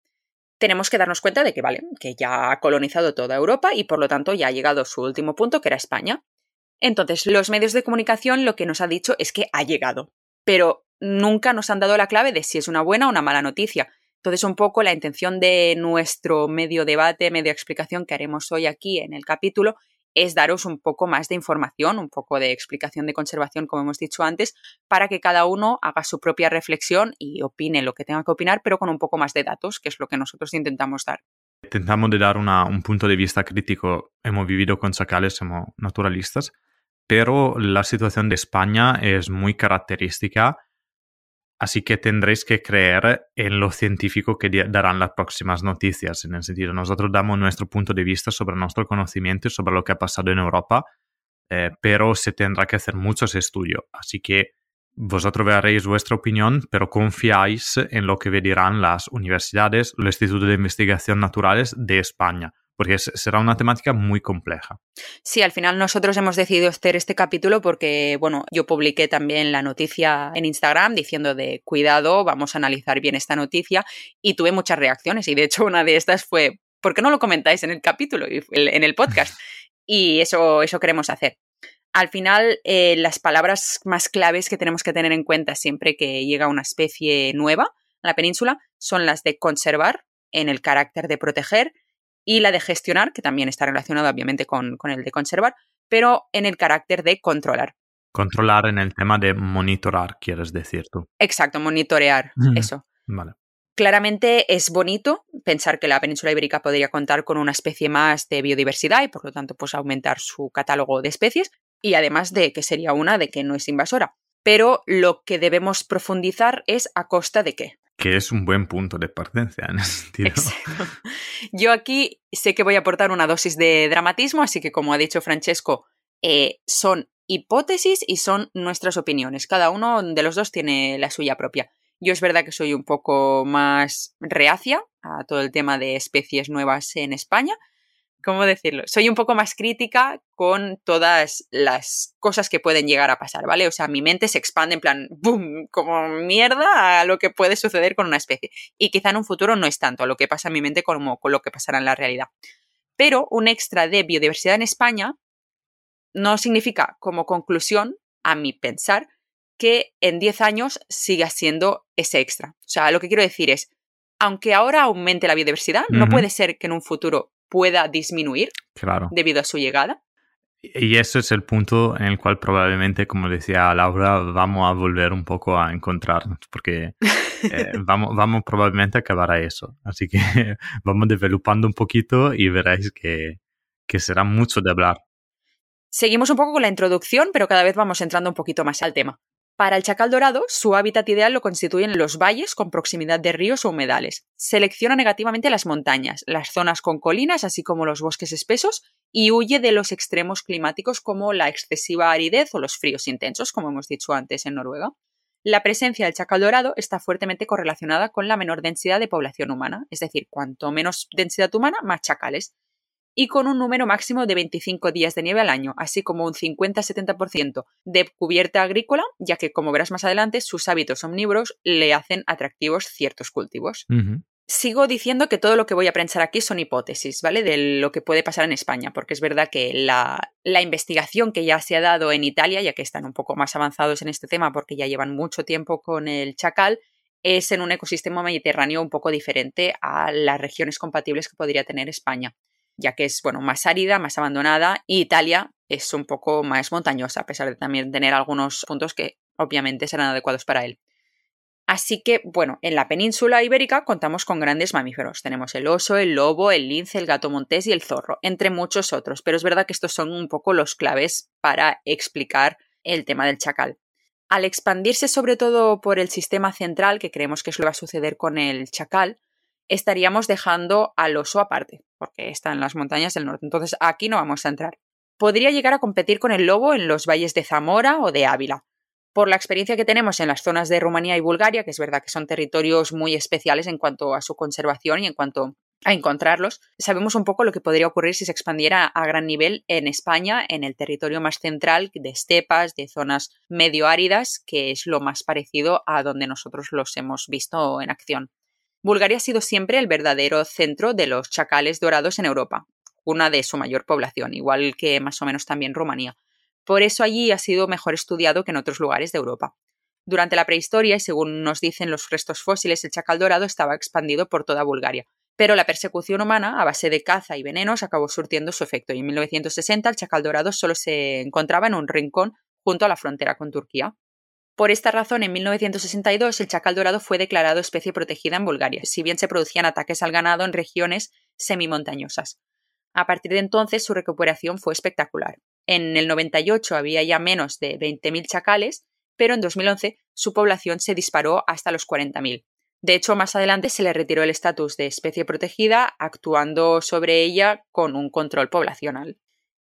[SPEAKER 3] tenemos que darnos cuenta de que, vale, que ya ha colonizado toda Europa y por lo tanto ya ha llegado a su último punto, que era España. Entonces, los medios de comunicación lo que nos ha dicho es que ha llegado, pero nunca nos han dado la clave de si es una buena o una mala noticia. Entonces, un poco la intención de nuestro medio debate, medio explicación que haremos hoy aquí en el capítulo es daros un poco más de información, un poco de explicación de conservación, como hemos dicho antes, para que cada uno haga su propia reflexión y opine lo que tenga que opinar, pero con un poco más de datos, que es lo que nosotros intentamos dar.
[SPEAKER 4] Intentamos de dar un punto de vista crítico. Hemos vivido con chacales, somos naturalistas, pero la situación de España es muy característica, así que tendréis que creer en lo científico que darán las próximas noticias. En el sentido, nosotros damos nuestro punto de vista sobre nuestro conocimiento y sobre lo que ha pasado en Europa, eh, pero se tendrá que hacer muchos estudios, así que vosotros veréis vuestra opinión, pero confiáis en lo que dirán las universidades, los institutos de investigación naturales de España, porque será una temática muy compleja.
[SPEAKER 3] Sí, al final nosotros hemos decidido hacer este capítulo porque, bueno, yo publiqué también la noticia en Instagram diciendo de cuidado, vamos a analizar bien esta noticia y tuve muchas reacciones y de hecho una de estas fue, ¿por qué no lo comentáis en el capítulo, en el podcast? Y eso, eso queremos hacer. Al final, eh, las palabras más claves que tenemos que tener en cuenta siempre que llega una especie nueva a la península son las de conservar en el carácter de proteger y la de gestionar, que también está relacionada obviamente con, con el de conservar, pero en el carácter de controlar.
[SPEAKER 4] Controlar en el tema de monitorar, quieres decir tú.
[SPEAKER 3] Exacto, monitorear, eso.
[SPEAKER 4] Vale.
[SPEAKER 3] Claramente es bonito pensar que la península ibérica podría contar con una especie más de biodiversidad y por lo tanto pues aumentar su catálogo de especies y además de que sería una de que no es invasora. Pero lo que debemos profundizar es a costa de qué.
[SPEAKER 4] Que es un buen punto de partencia en ese sentido.
[SPEAKER 3] Yo aquí sé que voy a aportar una dosis de dramatismo, así que como ha dicho Francesco, eh, son hipótesis y son nuestras opiniones. Cada uno de los dos tiene la suya propia. Yo es verdad que soy un poco más reacia a todo el tema de especies nuevas en España. ¿Cómo decirlo? Soy un poco más crítica con todas las cosas que pueden llegar a pasar, ¿vale? O sea, mi mente se expande en plan, ¡boom! Como mierda a lo que puede suceder con una especie. Y quizá en un futuro no es tanto a lo que pasa en mi mente como con lo que pasará en la realidad. Pero un extra de biodiversidad en España no significa como conclusión, a mi pensar, que en 10 años siga siendo ese extra. O sea, lo que quiero decir es, aunque ahora aumente la biodiversidad, no puede ser que en un futuro pueda disminuir
[SPEAKER 4] claro.
[SPEAKER 3] debido a su llegada.
[SPEAKER 4] Y eso es el punto en el cual probablemente, como decía Laura, vamos a volver un poco a encontrarnos, porque eh, vamos, vamos probablemente a acabar a eso. Así que vamos desarrollando un poquito y veréis que, que será mucho de hablar.
[SPEAKER 3] Seguimos un poco con la introducción, pero cada vez vamos entrando un poquito más al tema. Para el chacal dorado, su hábitat ideal lo constituyen los valles con proximidad de ríos o humedales. Selecciona negativamente las montañas, las zonas con colinas, así como los bosques espesos, y huye de los extremos climáticos como la excesiva aridez o los fríos intensos, como hemos dicho antes en Noruega. La presencia del chacal dorado está fuertemente correlacionada con la menor densidad de población humana, es decir, cuanto menos densidad humana, más chacales y con un número máximo de 25 días de nieve al año, así como un 50-70% de cubierta agrícola, ya que, como verás más adelante, sus hábitos omnívoros le hacen atractivos ciertos cultivos. Sigo diciendo que todo lo que voy a pensar aquí son hipótesis, ¿vale? De lo que puede pasar en España, porque es verdad que la, la investigación que ya se ha dado en Italia, ya que están un poco más avanzados en este tema porque ya llevan mucho tiempo con el chacal, es en un ecosistema mediterráneo un poco diferente a las regiones compatibles que podría tener España ya que es bueno, más árida, más abandonada, y Italia es un poco más montañosa, a pesar de también tener algunos puntos que obviamente serán adecuados para él. Así que, bueno, en la península ibérica contamos con grandes mamíferos. Tenemos el oso, el lobo, el lince, el gato montés y el zorro, entre muchos otros, pero es verdad que estos son un poco los claves para explicar el tema del chacal. Al expandirse sobre todo por el sistema central, que creemos que es lo que va a suceder con el chacal, estaríamos dejando al oso aparte, porque está en las montañas del norte. Entonces aquí no vamos a entrar. Podría llegar a competir con el lobo en los valles de Zamora o de Ávila. Por la experiencia que tenemos en las zonas de Rumanía y Bulgaria, que es verdad que son territorios muy especiales en cuanto a su conservación y en cuanto a encontrarlos, sabemos un poco lo que podría ocurrir si se expandiera a gran nivel en España, en el territorio más central de estepas, de zonas medio áridas, que es lo más parecido a donde nosotros los hemos visto en acción. Bulgaria ha sido siempre el verdadero centro de los chacales dorados en Europa, una de su mayor población, igual que más o menos también Rumanía. Por eso allí ha sido mejor estudiado que en otros lugares de Europa. Durante la prehistoria, y según nos dicen los restos fósiles, el chacal dorado estaba expandido por toda Bulgaria. Pero la persecución humana, a base de caza y venenos, acabó surtiendo su efecto, y en 1960 el chacal dorado solo se encontraba en un rincón junto a la frontera con Turquía. Por esta razón, en 1962 el chacal dorado fue declarado especie protegida en Bulgaria, si bien se producían ataques al ganado en regiones semimontañosas. A partir de entonces su recuperación fue espectacular. En el 98 había ya menos de 20.000 chacales, pero en 2011 su población se disparó hasta los 40.000. De hecho, más adelante se le retiró el estatus de especie protegida, actuando sobre ella con un control poblacional.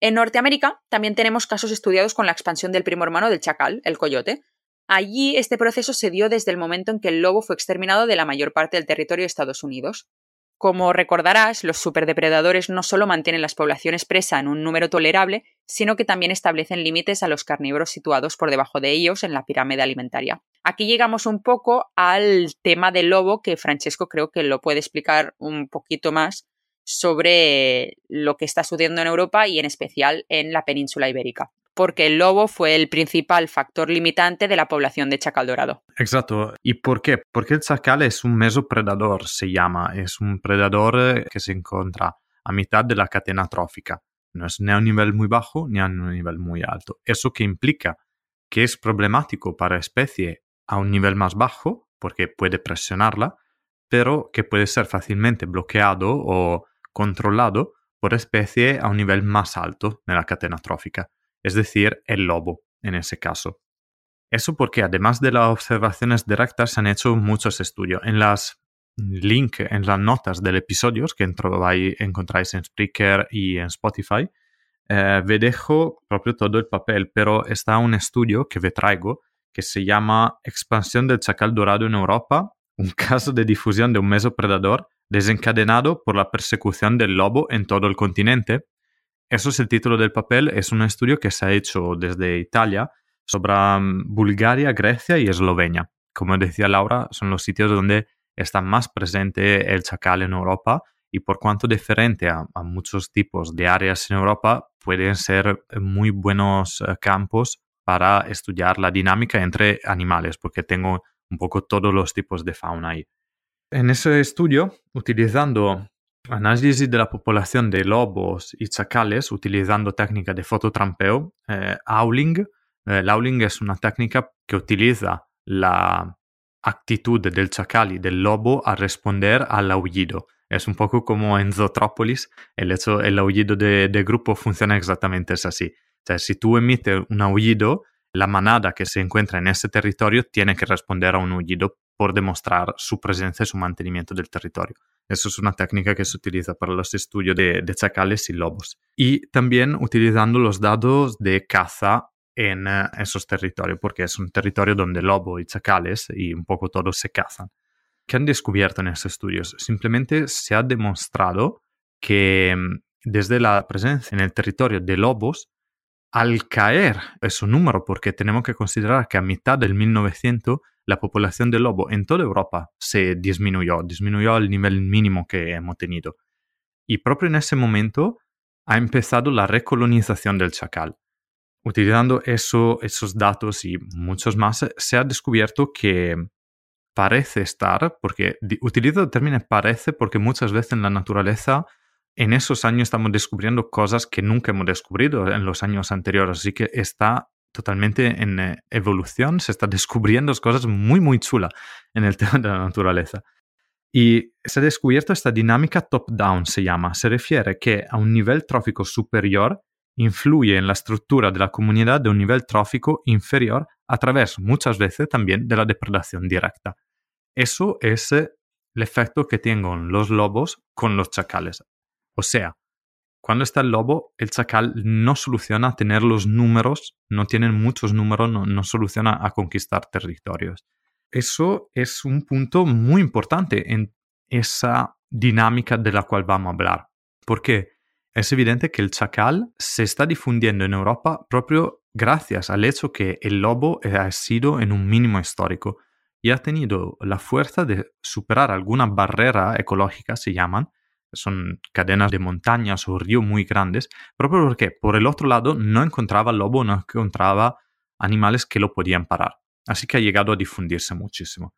[SPEAKER 3] En Norteamérica también tenemos casos estudiados con la expansión del primo hermano del chacal, el coyote, Allí este proceso se dio desde el momento en que el lobo fue exterminado de la mayor parte del territorio de Estados Unidos. Como recordarás, los superdepredadores no solo mantienen las poblaciones presa en un número tolerable, sino que también establecen límites a los carnívoros situados por debajo de ellos en la pirámide alimentaria. Aquí llegamos un poco al tema del lobo, que Francesco creo que lo puede explicar un poquito más sobre lo que está sucediendo en Europa y en especial en la península ibérica porque el lobo fue el principal factor limitante de la población de chacal dorado.
[SPEAKER 4] Exacto. ¿Y por qué? Porque el chacal es un mesopredador, se llama. Es un predador eh, que se encuentra a mitad de la cadena trófica. No es ni a un nivel muy bajo ni a un nivel muy alto. Eso que implica que es problemático para especie a un nivel más bajo, porque puede presionarla, pero que puede ser fácilmente bloqueado o controlado por especie a un nivel más alto de la cadena trófica es decir, el lobo en ese caso. Eso porque además de las observaciones directas se han hecho muchos estudios. En las link, en las notas del episodio que encontráis en Spreaker y en Spotify, eh, proprio todo el papel, pero está un estudio que ve traigo que se llama Expansión del chacal dorado en Europa, un caso de difusión de un mesopredador desencadenado por la persecución del lobo en todo el continente. Eso es el título del papel, es un estudio que se ha hecho desde Italia sobre mm, Bulgaria, Grecia y Eslovenia. Como decía Laura, son los sitios donde está más presente el chacal en Europa y por cuanto diferente a, muchos tipos de áreas en Europa, pueden ser muy buenos eh, campos para estudiar la dinámica entre animales, porque tengo un poco todos los tipos de fauna ahí. En ese estudio, utilizando análisis de la población de lobos y chacales, utilizando técnica de fototrampeo, eh, Owling, eh, es una técnica que utiliza la actitud del chacal y del lobo a responder al aullido. Es un poco como en Zootrópolis, el, hecho, el aullido de, de grupo funciona exactamente así. O sea, si tú emites un aullido, la manada que se encuentra en ese territorio tiene que responder a un aullido por demostrar su presencia y su mantenimiento del territorio. Eso es una técnica que se utiliza para los estudios de, de chacales y lobos. Y también utilizando los dados de caza en eh, esos territorios, porque es un territorio donde lobo y chacales y un poco todos se cazan. ¿Qué han descubierto en esos estudios? Simplemente se ha demostrado que mm, desde la presencia en el territorio de lobos, al caer ese número, porque tenemos que considerar que a mitad del 1900 la población de lobo en toda Europa se disminuyó, disminuyó al nivel mínimo que hemos tenido. Y propio en ese momento ha empezado la recolonización del chacal. Utilizando eso, esos datos y muchos más, se ha descubierto que parece estar, porque utilizo el término parece porque muchas veces en la naturaleza en esos años estamos descubriendo cosas que nunca hemos descubierto en los años anteriores, así que está totalmente en eh, evolución, se está descubriendo cosas muy, muy chulas en el tema de la naturaleza. Y se ha descubierto esta dinámica top-down, se llama. Se refiere que a un nivel trófico superior influye en la estructura de la comunidad de un nivel trófico inferior a través muchas veces también de la depredación directa. Eso es el efecto que tienen los lobos con los chacales. O sea, cuando está el lobo, el chacal no soluciona tener los números, no tienen muchos números, no, no soluciona a conquistar territorios. Eso es un punto muy importante en esa dinámica de la cual vamos a hablar. ¿Por qué? es evidente que el chacal se está difundiendo en Europa proprio gracias al hecho que el lobo ha sido en un mínimo histórico y ha tenido la fuerza de superar alguna barrera ecológica, se llaman, son cadenas de montañas o ríos muy grandes, proprio porque por el otro lado no encontraba lobo, no encontraba animales que lo podían parar. Así que ha llegado a difundirse muchísimo.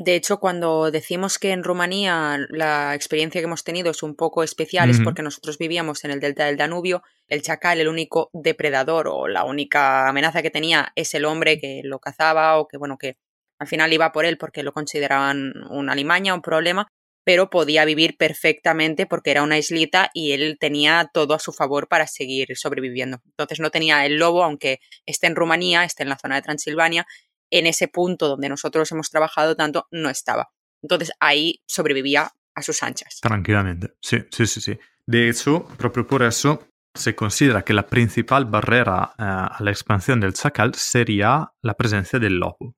[SPEAKER 3] De hecho, cuando decimos que en Rumanía la experiencia que hemos tenido es un poco especial, es porque nosotros vivíamos en el delta del Danubio, el chacal, el único depredador o la única amenaza que tenía es el hombre que lo cazaba o que, bueno, que al final iba por él porque lo consideraban una limaña, un problema, pero podía vivir perfectamente porque era una islita y él tenía todo a su favor para seguir sobreviviendo. Entonces no tenía el lobo, aunque esté en Rumanía, esté en la zona de Transilvania, en ese punto donde nosotros hemos trabajado tanto, no estaba. Entonces ahí sobrevivía a sus anchas.
[SPEAKER 4] Tranquilamente, sí, sí, sí, sí. De hecho, proprio por eso se considera que la principal barrera eh, a la expansión del chacal sería la presencia del lobo.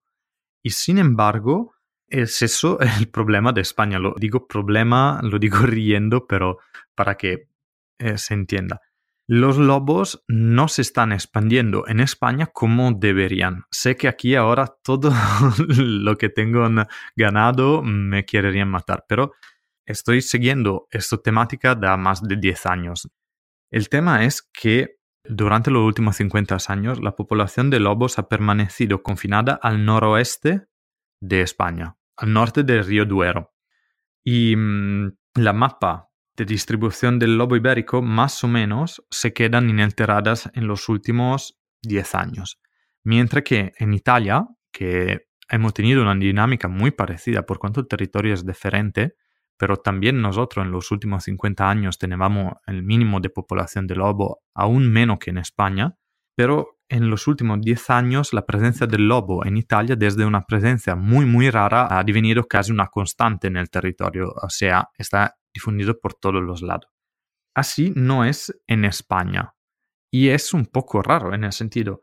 [SPEAKER 4] Y sin embargo, es eso el problema de España. Lo digo problema, lo digo riendo, pero para que eh, se entienda. Los lobos no se están expandiendo en España como deberían. Sé que aquí ahora todo lo que tengo ganado me querrían matar, pero estoy siguiendo esta temática de más de 10 años. El tema es que durante los últimos 50 años la población de lobos ha permanecido confinada al noroeste de España, al norte del río Duero. Y mm, la mapa de distribución del lobo ibérico más o menos se quedan inalteradas en los últimos 10 años. Mientras que en Italia, que hemos tenido una dinámica muy parecida por cuanto el territorio es diferente, pero también nosotros en los últimos 50 años teníamos el mínimo de población de lobo aún menos que en España, pero en los últimos 10 años la presencia del lobo en Italia desde una presencia muy muy rara ha devenido casi una constante en el territorio, o sea, está difundido por todos los lados. Así no es en España. Y es un poco raro en el sentido.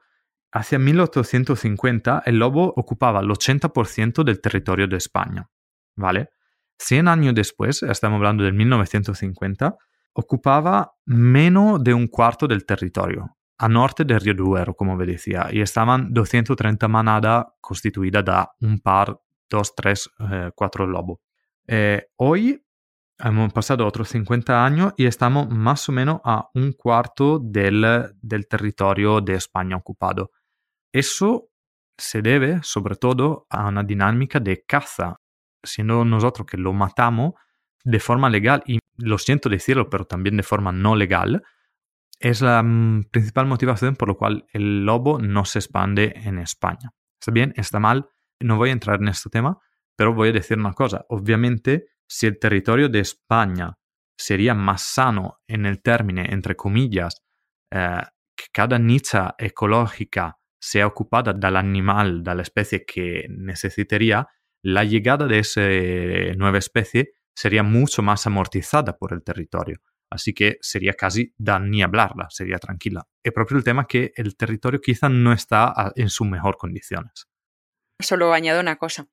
[SPEAKER 4] Hacia 1850 el lobo ocupaba el 80% del territorio de España. ¿Vale? 100 años después, estamos hablando del 1950, ocupaba menos de un cuarto del territorio, a norte del río Duero, como ve decía, y estaban 230 manadas constituidas da un par, dos, tres, eh, cuatro lobos. Eh, hoy hemos pasado otros 50 años y estamos más o menos a un cuarto del, del territorio de España ocupado. Eso se debe sobre todo a una dinámica de caza, siendo nosotros que lo matamos de forma legal, y lo siento decirlo, pero también de forma no legal, es la mm, principal motivación por la cual el lobo no se expande en España. ¿Está bien? ¿Está mal? No voy a entrar en este tema, pero voy a decir una cosa. Obviamente, si el territorio de España sería más sano en el término, entre comillas, eh, que cada nicha ecológica sea ocupada del animal, de la especie que necesitaría, la llegada de esa nueva especie sería mucho más amortizada por el territorio. Así que sería casi da ni hablarla, sería tranquila. Es propio el tema que el territorio quizá no está en sus mejores condiciones.
[SPEAKER 3] Solo añado una cosa.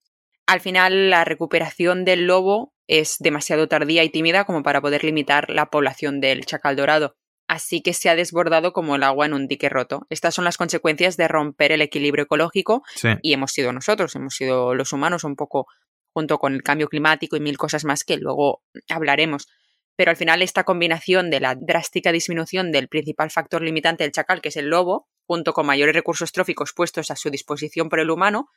[SPEAKER 3] Al final, la recuperación del lobo es demasiado tardía y tímida como para poder limitar la población del chacal dorado. Así que se ha desbordado como el agua en un dique roto. Estas son las consecuencias de romper el equilibrio ecológico y hemos sido nosotros, hemos sido los humanos un poco junto con el cambio climático y mil cosas más que luego hablaremos pero al final esta combinación de la drástica disminución del principal factor limitante del chacal, que es el lobo, junto con mayores recursos tróficos puestos a su disposición por el humano,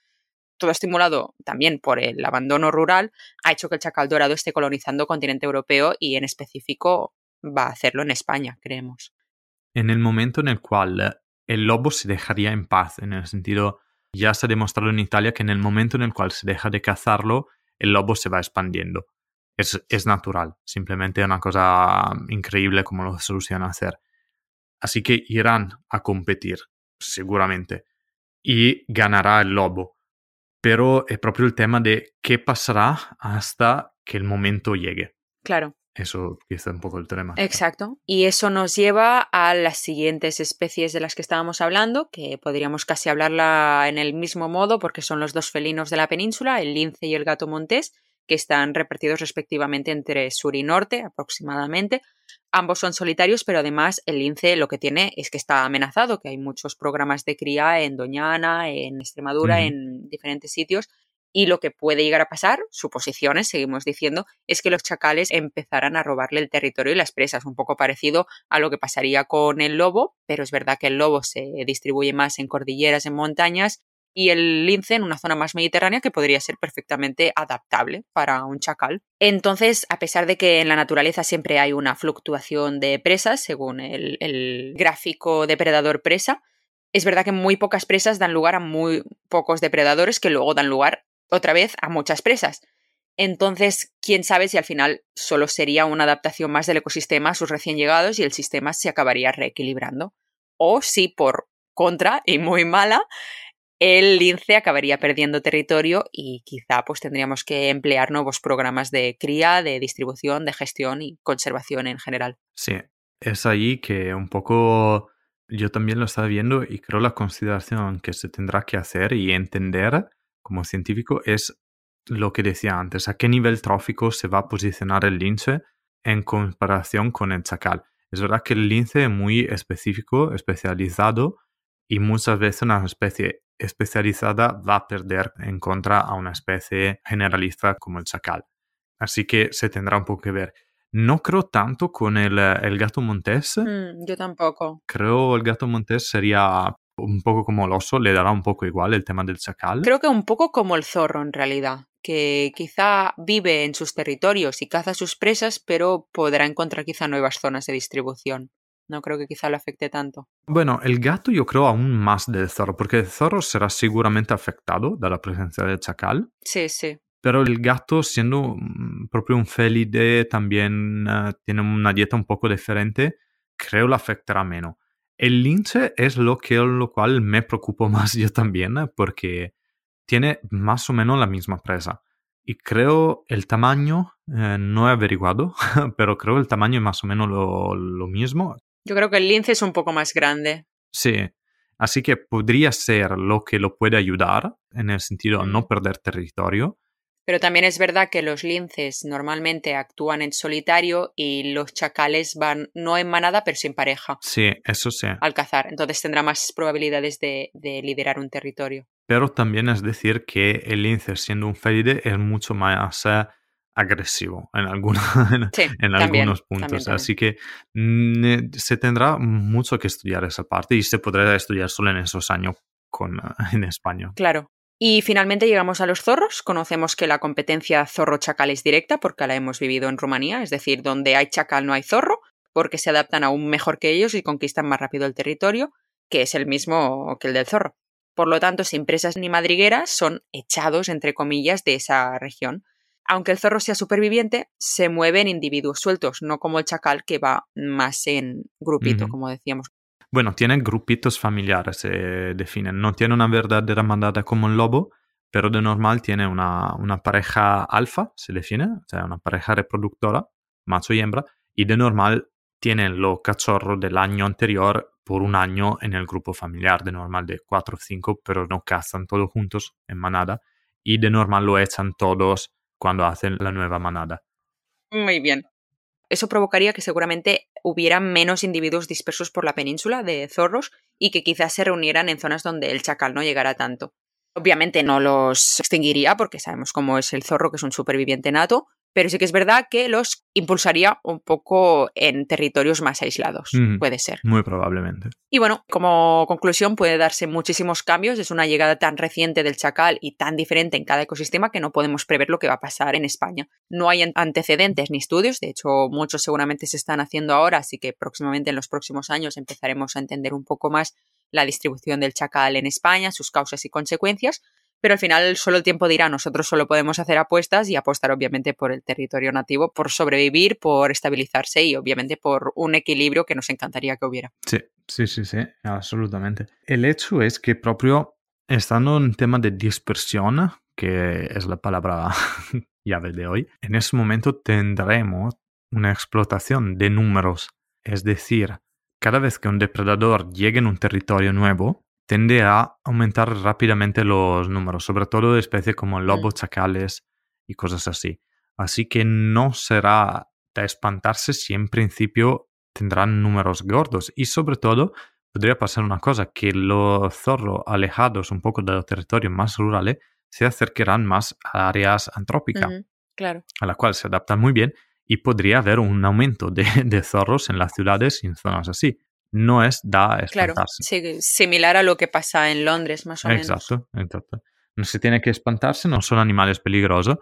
[SPEAKER 3] todo estimulado también por el abandono rural, ha hecho que el chacal dorado esté colonizando el continente europeo y en específico va a hacerlo en España, creemos.
[SPEAKER 4] En el momento en el cual el lobo se dejaría en paz, en el sentido, ya se ha demostrado en Italia que en el momento en el cual se deja de cazarlo, el lobo se va expandiendo es, natural, simplemente una cosa increíble como lo solucionan hacer. Así que irán a competir, seguramente, y ganará el lobo. Pero es propio el tema de qué pasará hasta que el momento llegue.
[SPEAKER 3] Claro.
[SPEAKER 4] Eso quizá un poco el tema.
[SPEAKER 3] Exacto. Y eso nos lleva a las siguientes especies de las que estábamos hablando, que podríamos casi hablarla en el mismo modo porque son los dos felinos de la península, el lince y el gato montés, que están repartidos respectivamente entre sur y norte aproximadamente. Ambos son solitarios, pero además el lince lo que tiene es que está amenazado, que hay muchos programas de cría en Doñana, en Extremadura, en diferentes sitios. Y lo que puede llegar a pasar, suposiciones, seguimos diciendo, es que los chacales empezarán a robarle el territorio y las presas, un poco parecido a lo que pasaría con el lobo, pero es verdad que el lobo se distribuye más en cordilleras, en montañas, y el lince en una zona más mediterránea que podría ser perfectamente adaptable para un chacal. Entonces, a pesar de que en la naturaleza siempre hay una fluctuación de presas según el, gráfico depredador-presa, es verdad que muy pocas presas dan lugar a muy pocos depredadores que luego dan lugar otra vez a muchas presas. Entonces, quién sabe si al final solo sería una adaptación más del ecosistema a sus recién llegados y el sistema se acabaría reequilibrando. O si por contra, y muy mala, el lince acabaría perdiendo territorio y quizá pues tendríamos que emplear nuevos programas de cría, de distribución, de gestión y conservación en general.
[SPEAKER 4] Sí, es ahí que un poco yo también lo estaba viendo y creo la consideración que se tendrá que hacer y entender como científico es lo que decía antes, a qué nivel trófico se va a posicionar el lince en comparación con el chacal. Es verdad que el lince es muy específico, especializado y muchas veces una especie especializada va a perder en contra a una especie generalista como el chacal. Así que se tendrá un poco que ver. No creo tanto con el, el gato montés.
[SPEAKER 3] Mm, yo tampoco.
[SPEAKER 4] Creo el gato montés sería un poco como el oso, le dará un poco igual el tema del chacal.
[SPEAKER 3] Creo que un poco como el zorro en realidad, que quizá vive en sus territorios y caza sus presas, pero podrá encontrar quizá nuevas zonas de distribución no creo que quizá lo afecte tanto.
[SPEAKER 4] Bueno, el gato yo creo aún más del zorro, porque el zorro será seguramente afectado de la presencia del chacal.
[SPEAKER 3] Sí, sí.
[SPEAKER 4] Pero el gato, siendo propio un felide, también uh, tiene una dieta un poco diferente, creo lo afectará menos. El lince es lo que lo cual me preocupo más yo también, porque tiene más o menos la misma presa. Y creo el tamaño, eh, no he averiguado, pero creo el tamaño es más o menos lo, lo mismo.
[SPEAKER 3] Yo creo que el lince es un poco más grande.
[SPEAKER 4] Sí, así que podría ser lo que lo puede ayudar en el sentido de no perder territorio,
[SPEAKER 3] Pero también es verdad que los linces normalmente actúan en solitario y los chacales van no en manada, pero sí en pareja.
[SPEAKER 4] Sí, eso sí.
[SPEAKER 3] Al cazar. Entonces tendrá más probabilidades de, de liderar un territorio.
[SPEAKER 4] Pero también es decir que el lince, siendo un felide, es mucho más eh, agresivo en, alguna, en,
[SPEAKER 3] Sí,
[SPEAKER 4] en
[SPEAKER 3] también,
[SPEAKER 4] algunos puntos.
[SPEAKER 3] también.
[SPEAKER 4] Así que se tendrá mucho que estudiar esa parte y se podrá estudiar solo en esos años con, en España.
[SPEAKER 3] Claro. Y finalmente llegamos a los zorros. Conocemos que la competencia zorro-chacal es directa porque la hemos vivido en Rumanía, es decir, donde hay chacal no hay zorro, porque se adaptan aún mejor que ellos y conquistan más rápido el territorio, que es el mismo que el del zorro. Por lo tanto, sin presas ni madrigueras, son echados, entre comillas, de esa región. Aunque el zorro sea superviviente, se mueve en individuos sueltos, no como el chacal que va más en grupito, como decíamos.
[SPEAKER 4] Bueno, tiene grupitos familiares, se definen. No tiene una verdadera mandada como el lobo, pero de normal tiene una, una pareja alfa, se define, o sea, una pareja reproductora, macho y hembra, y de normal tienen los cachorros del año anterior por un año en el grupo familiar, de normal de 4 o 5, pero no cazan todos juntos en manada, y de normal lo echan todos cuando hacen la nueva manada.
[SPEAKER 3] Muy bien. Eso provocaría que seguramente hubiera menos individuos dispersos por la península de zorros y que quizás se reunieran en zonas donde el chacal no llegara tanto. Obviamente no los extinguiría porque sabemos cómo es el zorro, que es un superviviente nato, pero sí que es verdad que los impulsaría un poco en territorios más aislados. Puede ser.
[SPEAKER 4] Muy probablemente.
[SPEAKER 3] Y bueno, como conclusión puede darse muchísimos cambios. Es una llegada tan reciente del chacal y tan diferente en cada ecosistema que no podemos prever lo que va a pasar en España. No hay an- antecedentes ni estudios, de hecho muchos seguramente se están haciendo ahora, así que próximamente en los próximos años empezaremos a entender un poco más la distribución del chacal en España, sus causas y consecuencias. Pero al final solo el tiempo dirá, nosotros solo podemos hacer apuestas y apostar obviamente por el territorio nativo, por sobrevivir, por estabilizarse y obviamente por un equilibrio que nos encantaría que hubiera.
[SPEAKER 4] Sì, sì, sì, sì, assolutamente. El hecho es que proprio estando en tema de dispersión, que es la palabra llave de hoy, en ese momento tendremos una explotación de números. Es decir, cada vez que un depredador llegue en un territorio nuevo, tiende a aumentar rápidamente los números, sobre todo de especies como lobos, chacales y cosas así. Así que no será de espantarse si en principio tendrán números gordos y sobre todo podría pasar una cosa, que los zorros alejados un poco de los territorios más rurales se acercarán más a áreas antrópicas,
[SPEAKER 3] Claro.
[SPEAKER 4] a la cual se adaptan muy bien y podría haber un aumento de, de zorros en las ciudades y en zonas así. No es da
[SPEAKER 3] Claro,
[SPEAKER 4] espantarse.
[SPEAKER 3] sí, similar a lo que pasa en Londres, más o menos.
[SPEAKER 4] Exacto, exacto. No se tiene que espantarse, no son animales peligrosos,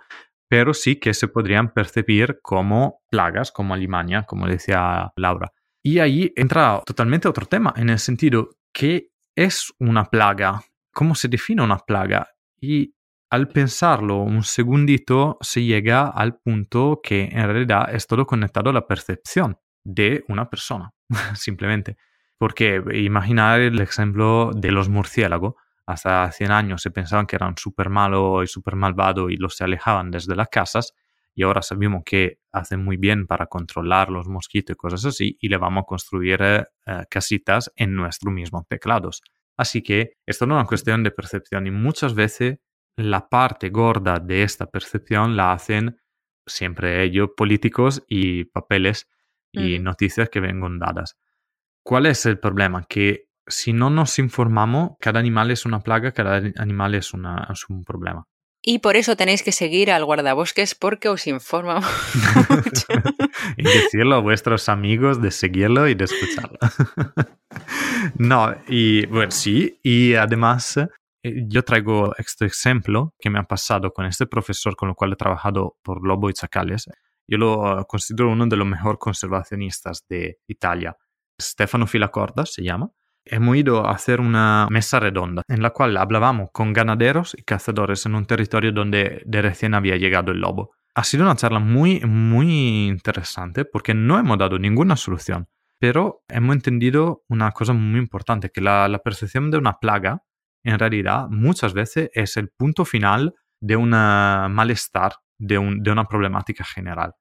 [SPEAKER 4] pero sí que se podrían percibir como plagas, como alimaña, como decía Laura. Y ahí entra totalmente otro tema, en el sentido, ¿qué es una plaga? ¿Cómo se define una plaga? Y al pensarlo un segundito, se llega al punto que en realidad es todo conectado a la percepción de una persona, simplemente. Porque imaginar el ejemplo de los murciélagos. Hasta 100 años se pensaban que eran súper malos y súper malvados y los se alejaban desde las casas. Y ahora sabemos que hacen muy bien para controlar los mosquitos y cosas así. Y le vamos a construir eh, eh, casitas en nuestros mismos teclados. Así que es toda una cuestión de percepción. Y muchas veces la parte gorda de esta percepción la hacen siempre ellos, políticos y papeles y
[SPEAKER 3] Ujú.
[SPEAKER 4] noticias que vengan dadas. ¿Cuál es el problema? Que si no nos informamos, cada animal es una plaga, cada animal es, una, es un problema.
[SPEAKER 3] Y por eso tenéis que seguir al guardabosques porque os informa mucho.
[SPEAKER 4] y decirlo a vuestros amigos de seguirlo y de escucharlo. no, y bueno, sí, y además eh, yo traigo este ejemplo que me ha pasado con este profesor con el cual he trabajado por Lobo y Chacales. Yo lo eh, considero uno de los mejores conservacionistas de Italia. Stefano Filacorda se llama. Hemos ido a hacer una mesa redonda en la cual hablábamos con ganaderos y cazadores en un territorio donde de recién había llegado el lobo. Ha sido una charla muy, muy interesante porque no hemos dado ninguna solución, pero hemos entendido una cosa muy importante, que la, la percepción de una plaga en realidad muchas veces es el punto final de un malestar, de, un, de una problemática general.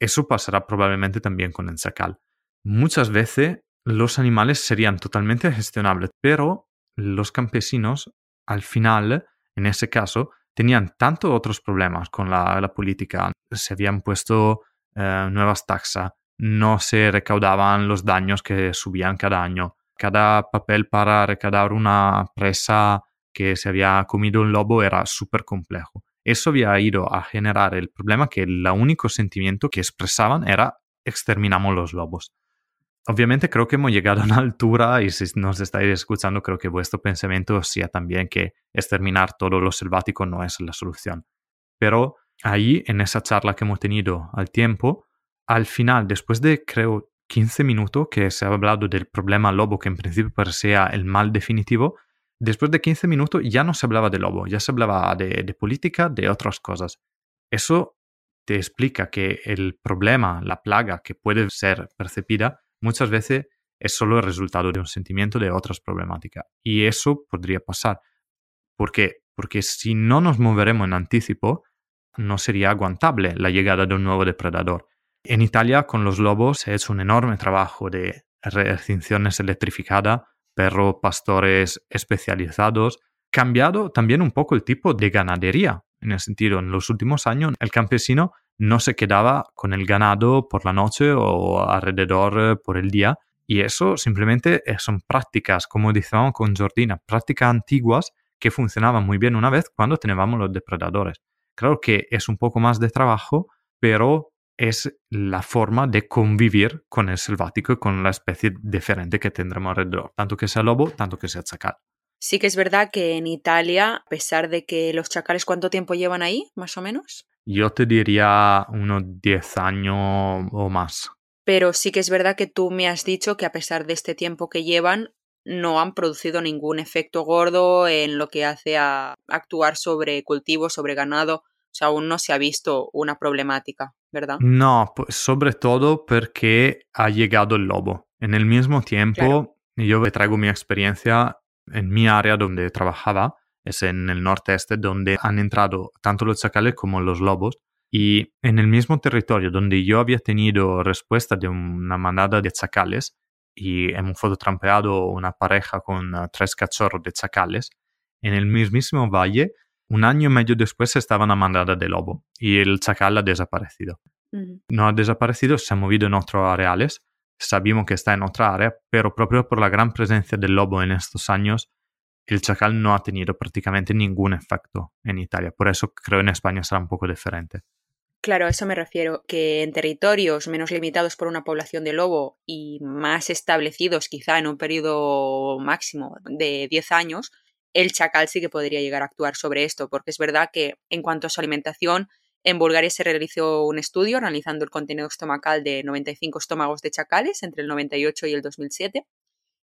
[SPEAKER 4] Eso pasará probablemente también con el chacal. Muchas veces los animales serían totalmente gestionables, pero los campesinos, al final, en ese caso, tenían tantos otros problemas con la, la política. Se habían puesto eh, nuevas taxas, no se recaudaban los daños que subían cada año. Cada papel para recaudar una presa que se había comido un lobo era súper complejo. Eso había ido a generar el problema que el único sentimiento que expresaban era exterminamos los lobos. Obviamente creo que hemos llegado a una altura y si nos estáis escuchando creo que vuestro pensamiento sea también que exterminar todo lo selvático no es la solución. Pero ahí en esa charla que hemos tenido al tiempo, al final, después de creo 15 minutos que se ha hablado del problema lobo que en principio parecía el mal definitivo, después de 15 minutos ya no se hablaba de lobo, ya se hablaba de, política, de otras cosas. Eso te explica que el problema, la plaga que puede ser percibida, muchas veces es solo el resultado de un sentimiento de otras problemáticas. Y eso podría pasar. ¿Por qué? Porque si no nos moveremos en anticipo, no sería aguantable la llegada de un nuevo depredador. En Italia, con los lobos, se ha hecho un enorme trabajo de reextinciones electrificadas, perros pastores especializados, cambiado también un poco el tipo de ganadería. En el sentido, en los últimos años, el campesino no se quedaba con el ganado por la noche o alrededor eh, por el día. Y eso simplemente eh, son prácticas, como decíamos con Jordina, prácticas antiguas que funcionaban muy bien una vez cuando teníamos los depredadores. Claro que es un poco más de trabajo, pero es la forma de convivir con el selvático y con la especie diferente que tendremos alrededor, tanto que sea lobo, tanto que sea chacal.
[SPEAKER 3] Sí que es verdad que en Italia, a pesar de que los chacales, ¿cuánto tiempo llevan ahí, más o menos?
[SPEAKER 4] Yo te diría unos 10 años o más.
[SPEAKER 3] Pero sí que es verdad que tú me has dicho que a pesar de este tiempo que llevan, no han producido ningún efecto gordo en lo que hace a actuar sobre cultivos, sobre ganado. O sea, aún no se ha visto una problemática, ¿verdad?
[SPEAKER 4] No, pues sobre todo porque ha llegado el lobo. En el mismo tiempo, yo yo traigo mi experiencia en mi área donde trabajaba es en el norte-este, donde han entrado tanto los chacales como los lobos. Y en el mismo territorio donde yo había tenido respuesta de una manada de chacales y hemos fototrampeado una pareja con uh, tres cachorros de chacales, en el mismísimo valle, un año y medio después estaba una manada de lobo y el chacal ha desaparecido. No ha desaparecido, se ha movido en otros areales, sabemos que está en otra área, pero proprio por la gran presencia del lobo en estos años, el chacal no ha tenido prácticamente ningún efecto en Italia. Por eso creo en España será un poco diferente.
[SPEAKER 3] Claro, a eso me refiero, que en territorios menos limitados por una población de lobo y más establecidos quizá en un periodo máximo de 10 años, el chacal sí que podría llegar a actuar sobre esto, porque es verdad que en cuanto a su alimentación, en Bulgaria se realizó un estudio analizando el contenido estomacal de 95 estómagos de chacales entre el 98 y el 2007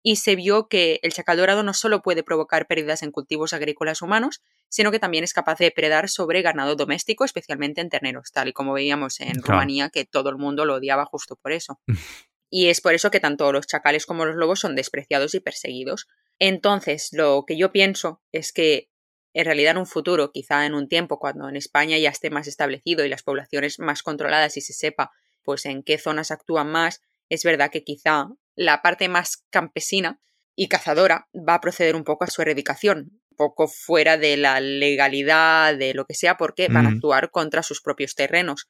[SPEAKER 3] y se vio que el chacal dorado no solo puede provocar pérdidas en cultivos agrícolas humanos, sino que también es capaz de predar sobre ganado doméstico, especialmente en terneros, tal y como veíamos en Rumanía, que todo el mundo lo odiaba justo por eso. y es por eso que tanto los chacales como los lobos son despreciados y perseguidos. Entonces, lo que yo pienso es que en realidad en un futuro, quizá en un tiempo cuando en España ya esté más establecido y las poblaciones más controladas y se sepa pues en qué zonas actúan más, es verdad que quizá la parte más campesina y cazadora va a proceder un poco a su erradicación, un poco fuera de la legalidad, de lo que sea, porque van a actuar contra sus propios terrenos.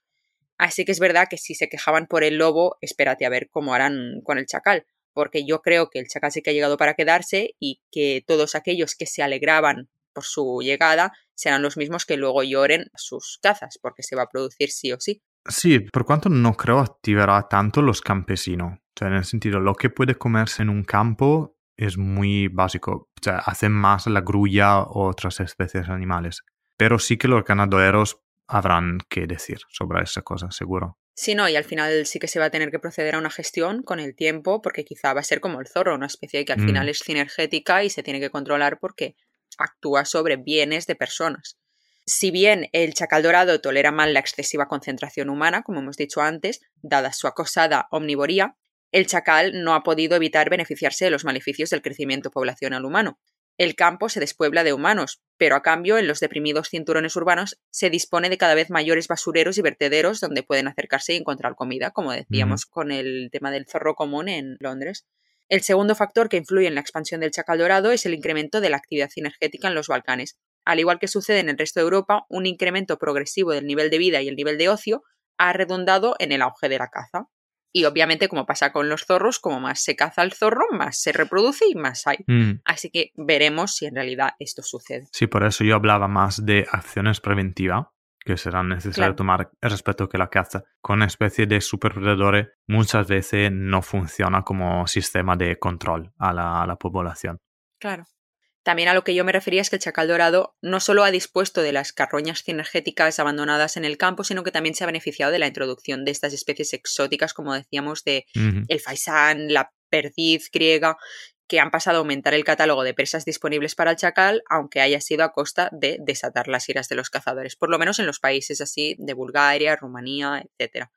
[SPEAKER 3] Así que es verdad que si se quejaban por el lobo, espérate a ver cómo harán con el chacal, porque yo creo que el chacal sí que ha llegado para quedarse y que todos aquellos que se alegraban por su llegada serán los mismos que luego lloren sus cazas, porque se va a producir sí o sí.
[SPEAKER 4] Sí, por cuanto no creo activará tanto los campesinos. O sea, en el sentido, lo que puede comerse en un campo es muy básico. O sea, hacen más la grulla o otras especies animales. Pero sí que los ganaderos habrán que decir sobre esa cosa, seguro.
[SPEAKER 3] Sí, no, y al final sí que se va a tener que proceder a una gestión con el tiempo, porque quizá va a ser como el zorro, una especie que al final mm. es sinergética y se tiene que controlar porque actúa sobre bienes de personas. Si bien el chacal dorado tolera mal la excesiva concentración humana, como hemos dicho antes, dada su acosada omnivoría, el chacal no ha podido evitar beneficiarse de los maleficios del crecimiento poblacional humano. El campo se despuebla de humanos, pero a cambio en los deprimidos cinturones urbanos se dispone de cada vez mayores basureros y vertederos donde pueden acercarse y encontrar comida, como decíamos con el tema del zorro común en Londres. El segundo factor que influye en la expansión del chacal dorado es el incremento de la actividad energética en los Balcanes, al igual que sucede en el resto de Europa, un incremento progresivo del nivel de vida y el nivel de ocio ha redundado en el auge de la caza. Y obviamente, como pasa con los zorros, como más se caza el zorro, más se reproduce y más hay.
[SPEAKER 4] Mm,
[SPEAKER 3] Así que veremos si en realidad esto sucede.
[SPEAKER 4] Sí, por eso yo hablaba más de acciones preventivas que serán necesarias
[SPEAKER 3] Claro.
[SPEAKER 4] tomar respecto que la caza con especie de superpredadores muchas veces no funciona como sistema de control a la, a la población.
[SPEAKER 3] Claro. También a lo que yo me refería es que el chacal dorado no solo ha dispuesto de las carroñas cinegéticas abandonadas en el campo, sino que también se ha beneficiado de la introducción de estas especies exóticas, como decíamos, de el faisán, la perdiz griega, que han pasado a aumentar el catálogo de presas disponibles para el chacal, aunque haya sido a costa de desatar las iras de los cazadores, por lo menos en los países así de Bulgaria, Rumanía, etc.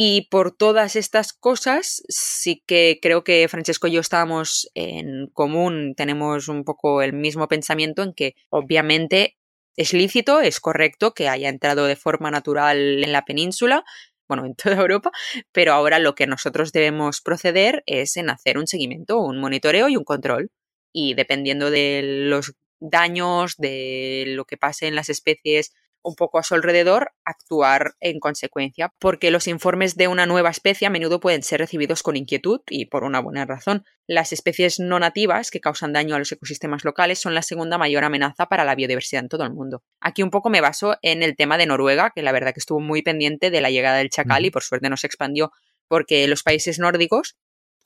[SPEAKER 3] Y por todas estas cosas, sí que creo que Francesco y yo estábamos en común, tenemos un poco el mismo pensamiento en que obviamente es lícito, es correcto que haya entrado de forma natural en la península, bueno, en toda Europa, pero ahora lo que nosotros debemos proceder es en hacer un seguimiento, un monitoreo y un control. Y dependiendo de los daños, de lo que pase en las especies un poco a su alrededor, actuar en consecuencia, porque los informes de una nueva especie a menudo pueden ser recibidos con inquietud y por una buena razón. Las especies no nativas que causan daño a los ecosistemas locales son la segunda mayor amenaza para la biodiversidad en todo el mundo. Aquí un poco me baso en el tema de Noruega, que la verdad que estuvo muy pendiente de la llegada del chacal y por suerte no se expandió, porque los países nórdicos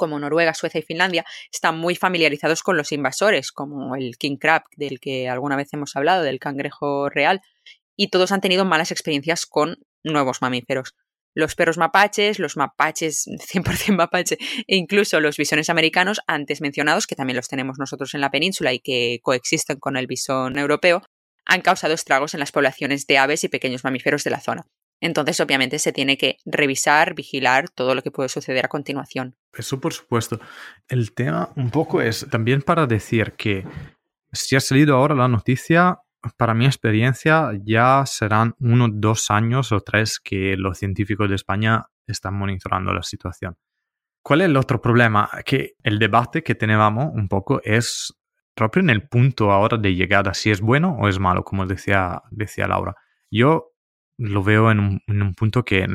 [SPEAKER 3] como Noruega, Suecia y Finlandia, están muy familiarizados con los invasores, como el king crab, del que alguna vez hemos hablado, del cangrejo real, y todos han tenido malas experiencias con nuevos mamíferos. Los perros mapaches, los mapaches 100% mapache e incluso los bisones americanos antes mencionados, que también los tenemos nosotros en la península y que coexisten con el bisón europeo, han causado estragos en las poblaciones de aves y pequeños mamíferos de la zona. Entonces, obviamente, se tiene que revisar, vigilar todo lo que puede suceder a continuación.
[SPEAKER 4] Eso por supuesto. El tema un poco es también para decir que si ha salido ahora la noticia, para mi experiencia ya serán uno, dos años o tres que los científicos de España están monitorando la situación. ¿Cuál es el otro problema? Que el debate que teníamos un poco es propio en el punto ahora de llegada, si es bueno o es malo, como decía, decía Laura. Yo lo veo en un, en un punto que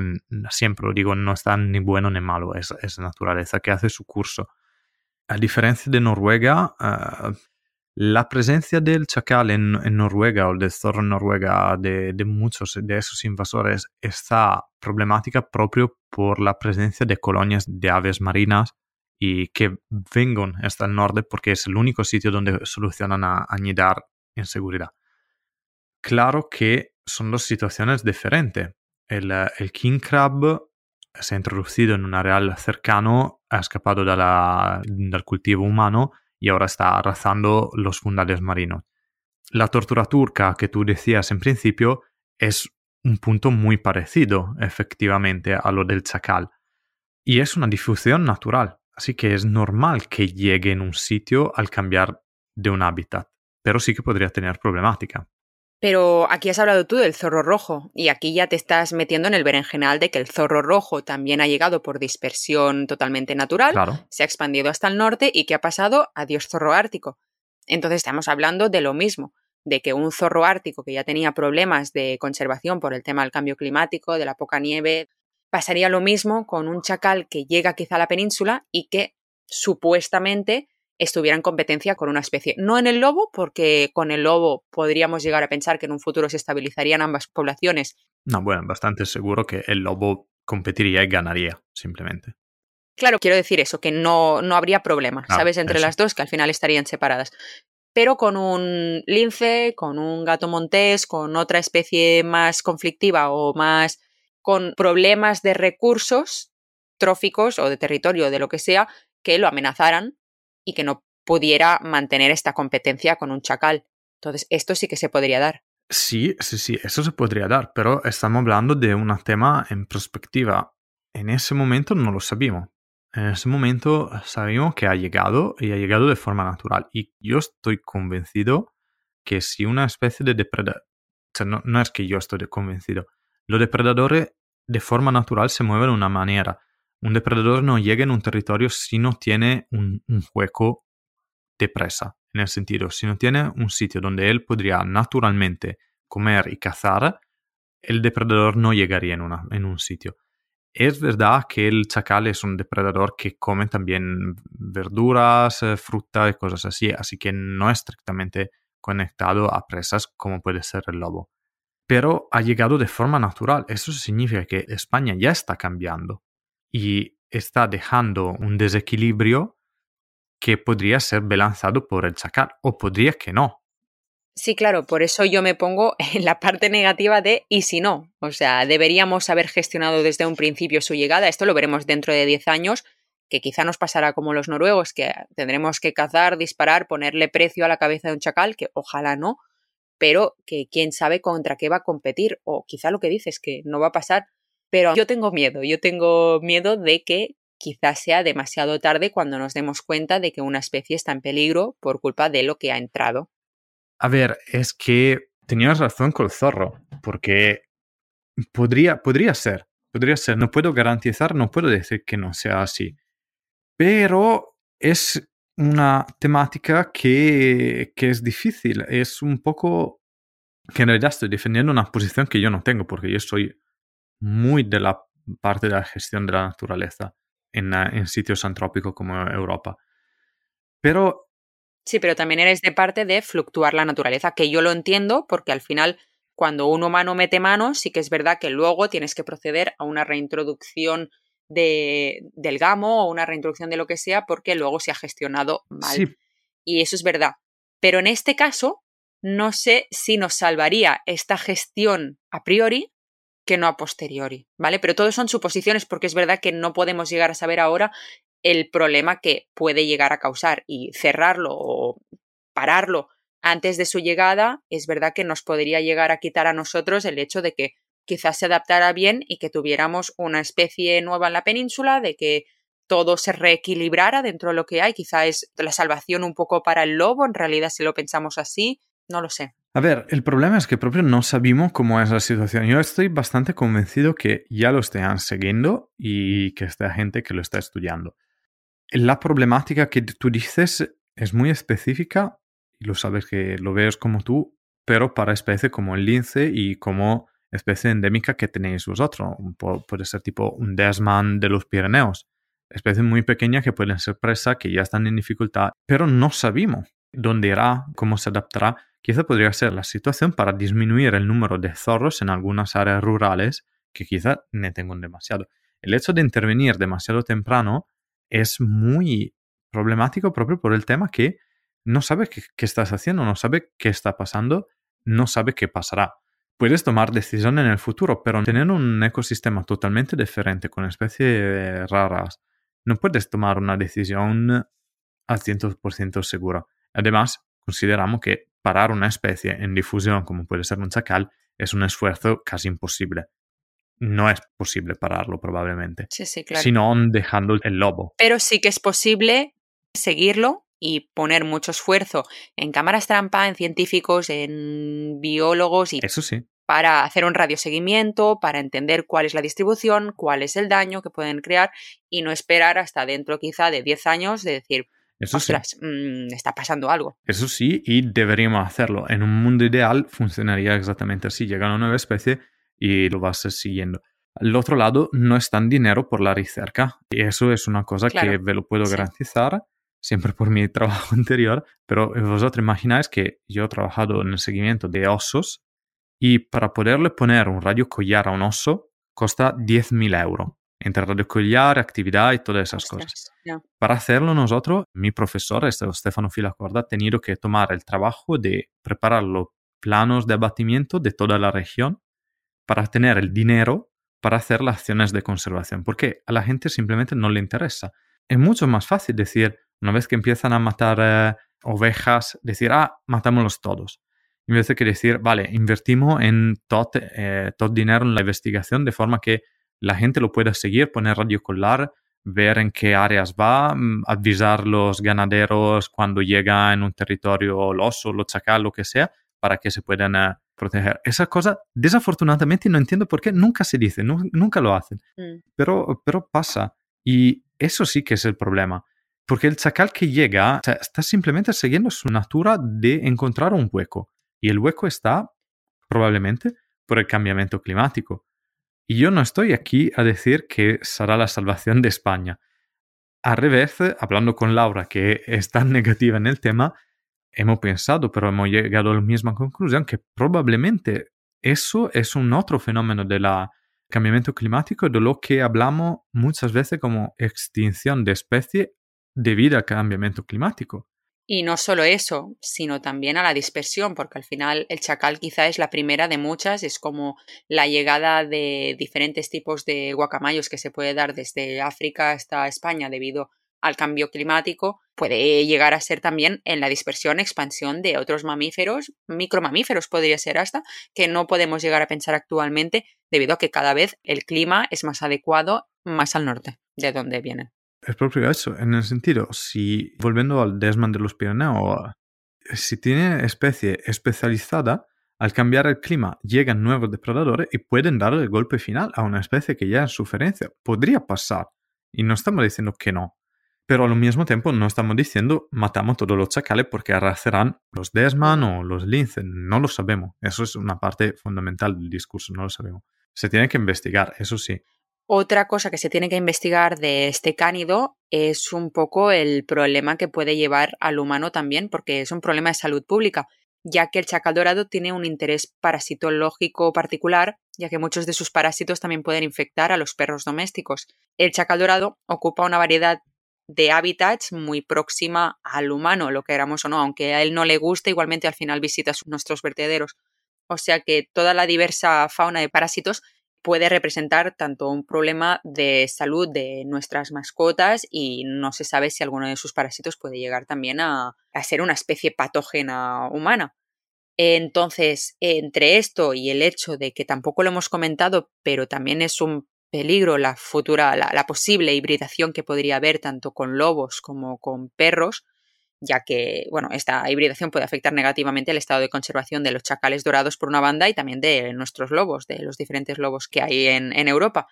[SPEAKER 4] siempre lo digo, no está ni bueno ni malo, es, es naturaleza que hace su curso. A diferencia de Noruega, uh, la presencia del chacal en, Noruega o del zorro en Noruega de, muchos de esos invasores está problemática propio por la presencia de colonias de aves marinas y que vengan hasta el norte porque es el único sitio donde solucionan a anidar en seguridad. Claro que son dos situaciones diferentes. El, el king crab se ha introducido en un areal cercano, ha escapado del cultivo humano y ahora está arrasando los fundales marinos. La tortura turca que tú decías en principio es un punto muy parecido, efectivamente, a lo del chacal. Y es una difusión natural, así que es normal que llegue en un sitio al cambiar de un hábitat, pero sí que podría tener problemática.
[SPEAKER 3] Pero aquí has hablado tú del zorro rojo, y aquí ya te estás metiendo en el berenjenal de que el zorro rojo también ha llegado por dispersión totalmente natural,
[SPEAKER 4] claro.
[SPEAKER 3] se ha expandido hasta el norte y que ha pasado adiós zorro ártico. Entonces estamos hablando de lo mismo, de que un zorro ártico que ya tenía problemas de conservación por el tema del cambio climático, de la poca nieve, pasaría lo mismo con un chacal que llega quizá a la península y que supuestamente estuviera en competencia con una especie. No en el lobo, porque con el lobo podríamos llegar a pensar que en un futuro se estabilizarían ambas poblaciones.
[SPEAKER 4] No, bueno, bastante seguro que el lobo competiría y ganaría, simplemente.
[SPEAKER 3] Claro, quiero decir eso, que no, no habría problema,
[SPEAKER 4] Ah,
[SPEAKER 3] ¿sabes? Entre
[SPEAKER 4] eso.
[SPEAKER 3] las dos, que al final estarían separadas. Pero con un lince, con un gato montés, con otra especie más conflictiva o más con problemas de recursos tróficos o de territorio, de lo que sea, que lo amenazaran y que no pudiera mantener esta competencia con un chacal. Entonces, esto sí que se podría dar.
[SPEAKER 4] Sí, sí, sí, eso se podría dar, pero estamos hablando de un tema en perspectiva. En ese momento no lo sabíamos. En ese momento sabíamos que ha llegado y ha llegado de forma natural. Y yo estoy convencido que si una especie de depredador, o sea, no, no es que yo estoy convencido, los depredadores de forma natural se mueven de una manera. Un depredador no llega en un territorio si no tiene un, hueco de presa, en el sentido, si no tiene un sitio donde él podría naturalmente comer y cazar, el depredador no llegaría en, en un sitio. Es verdad que el chacal es un depredador que come también verduras, eh, fruta y cosas así, así que no es estrictamente conectado a presas como puede ser el lobo. Pero ha llegado de forma natural. Eso significa que España ya está cambiando y está dejando un desequilibrio que podría ser balanzado por el chacal o podría que no.
[SPEAKER 3] Sí, claro, por eso yo me pongo en la parte negativa de y si no. O sea, deberíamos haber gestionado desde un principio su llegada. Esto lo veremos dentro de 10 años, que quizá nos pasará como los noruegos, que tendremos que cazar, disparar, ponerle precio a la cabeza de un chacal, que ojalá no, pero que quién sabe contra qué va a competir, o quizá lo que dices, que no va a pasar. Pero yo tengo miedo, yo tengo miedo de que quizás sea demasiado tarde cuando nos demos cuenta de que una especie está en peligro por culpa de lo que ha entrado.
[SPEAKER 4] A ver, es que tenías razón con el zorro, porque podría, podría ser, podría ser, no puedo garantizar, no puedo decir que no sea así, pero es una temática que, que es difícil, es un poco que en realidad estoy defendiendo una posición que yo no tengo, porque yo soy muy de la parte de la gestión de la naturaleza en, en sitios antrópicos como Europa. Pero
[SPEAKER 3] Sí, pero también eres de parte de fluctuar la naturaleza, que yo lo entiendo porque al final cuando un humano mete manos sí que es verdad que luego tienes que proceder a una reintroducción de, del gamo o una reintroducción de lo que sea porque luego se ha gestionado mal. Y eso es verdad. Pero en este caso, no sé si nos salvaría esta gestión a priori que no a posteriori, ¿vale? Pero todo son suposiciones porque es verdad que no podemos llegar a saber ahora el problema que puede llegar a causar y cerrarlo o pararlo antes de su llegada, es verdad que nos podría llegar a quitar a nosotros el hecho de que quizás se adaptara bien y que tuviéramos una especie nueva en la península, de que todo se reequilibrara dentro de lo que hay. Quizá es la salvación un poco para el lobo, en realidad si lo pensamos así, no lo sé.
[SPEAKER 4] A ver, el problema es que propio no sabemos cómo es la situación. Yo estoy bastante convencido que ya lo estén siguiendo y que está gente que lo está estudiando. La problemática que tú dices es muy específica y lo sabes que lo ves como tú, pero para especies como el lince y como especie endémica que tenéis vosotros. puede ser tipo un desman de los Pirineos. Especies muy pequeñas que pueden ser presa, que ya están en dificultad, pero no sabemos dónde irá, cómo se adaptará. Quizá podría ser la situación para disminuir el número de zorros en algunas áreas rurales que quizá ne tengo demasiado. El hecho de intervenir demasiado temprano es muy problemático propio por el tema que no sabe qué, estás haciendo, no sabe qué está pasando, no sabe qué pasará. Puedes tomar decisiones en el futuro, pero tener un ecosistema totalmente diferente con especies raras, no puedes tomar una decisión al 100% segura. Además, consideramos que parar una especie en difusión, como puede ser un chacal, es un esfuerzo casi imposible no es posible pararlo probablemente.
[SPEAKER 3] Sí, sí, claro.
[SPEAKER 4] Sino dejando el lobo.
[SPEAKER 3] Pero sí que es posible seguirlo y poner mucho esfuerzo en cámaras trampa, en científicos, en biólogos y
[SPEAKER 4] Eso sí.
[SPEAKER 3] para hacer un radioseguimiento, para entender cuál es la distribución, cuál es el daño que pueden crear y no esperar hasta dentro quizá de 10 años de decir,
[SPEAKER 4] Eso
[SPEAKER 3] ostras, mmm, está pasando algo.
[SPEAKER 4] Eso sí, y deberíamos hacerlo. En un mundo ideal funcionaría exactamente así. Llega una nueva especie y lo vas siguiendo. Al otro lado, no es tan dinero por la recerca. Y eso es una cosa que ve lo puedo garantizar, siempre por mi trabajo anterior. Pero vosotros imagináis que yo he trabajado en el seguimiento de osos y para poderle poner un radio collar a un oso costa 10.000 euros. Entre radio collar, actividad y todas esas cosas. Para hacerlo nosotros, mi profesor, este Stefano Filacorda, ha tenido que tomar el trabajo de preparar los planos de abatimiento de toda la región para tener el dinero para hacer las acciones de conservación, porque a la gente simplemente no le interesa. Es mucho más fácil decir, una vez que empiezan a matar eh, ovejas, decir, ah, matámoslos todos. En vez de que decir, vale, invertimos en todo, eh, dinero en la investigación de forma que la gente lo pueda seguir, poner radio collar, ver en qué áreas va, mm, avisar los ganaderos cuando llega en un territorio el oso, lo chacal, lo que sea, para que se puedan eh, proteger. Esa cosa, desafortunadamente, no entiendo por qué nunca se dice, nunca lo hacen, mm. pero, pero pasa. Y eso sí que es el problema. Porque el chacal que llega está simplemente siguiendo su natura de encontrar un hueco. Y el hueco está probablemente por el cambiamiento climático. Y yo no estoy aquí a decir que será la salvación de España. Al revés, hablando con Laura, que es tan negativa en el tema, hemos pensado, pero hemos llegado a la misma conclusión, que probablemente eso es un otro fenómeno del cambiamiento climático de lo que hablamos muchas veces como extinción de especie debido al cambiamiento climático.
[SPEAKER 3] Y no solo eso, sino también a la dispersión, porque al final el chacal quizá es la primera de muchas, es como la llegada de diferentes tipos de guacamayos que se puede dar desde África hasta España debido al cambio climático, puede llegar a ser también en la dispersión, expansión de otros mamíferos, micromamíferos podría ser hasta, que no podemos llegar a pensar actualmente debido a que cada vez el clima es más adecuado más al norte de donde vienen.
[SPEAKER 4] Es propio eso, en el sentido, si volviendo al desman de los Pirineos, si tiene especie especializada, al cambiar el clima llegan nuevos depredadores y pueden dar el golpe final a una especie que ya en suferencia. Podría pasar. Y no estamos diciendo que no. Pero al mismo tiempo no estamos diciendo matamos todos los chacales porque arrastrarán los desman o los linces. No lo sabemos. Eso es una parte fundamental del discurso, no lo sabemos. Se tiene que investigar, eso sí.
[SPEAKER 3] Otra cosa que se tiene que investigar de este cánido es un poco el problema que puede llevar al humano también, porque es un problema de salud pública, ya que el chacal dorado tiene un interés parasitológico particular, ya que muchos de sus parásitos también pueden infectar a los perros domésticos. El chacal dorado ocupa una variedad de hábitats muy próxima al humano, lo queramos o no, aunque a él no le guste, igualmente al final visita nuestros vertederos. O sea que toda la diversa fauna de parásitos puede representar tanto un problema de salud de nuestras mascotas y no se sabe si alguno de sus parásitos puede llegar también a, ser una especie patógena humana. Entonces, entre esto y el hecho de que tampoco lo hemos comentado, pero también es un peligro la futura, la posible hibridación que podría haber tanto con lobos como con perros, ya que, bueno, esta hibridación puede afectar negativamente el estado de conservación de los chacales dorados por una banda y también de nuestros lobos, de los diferentes lobos que hay en, Europa.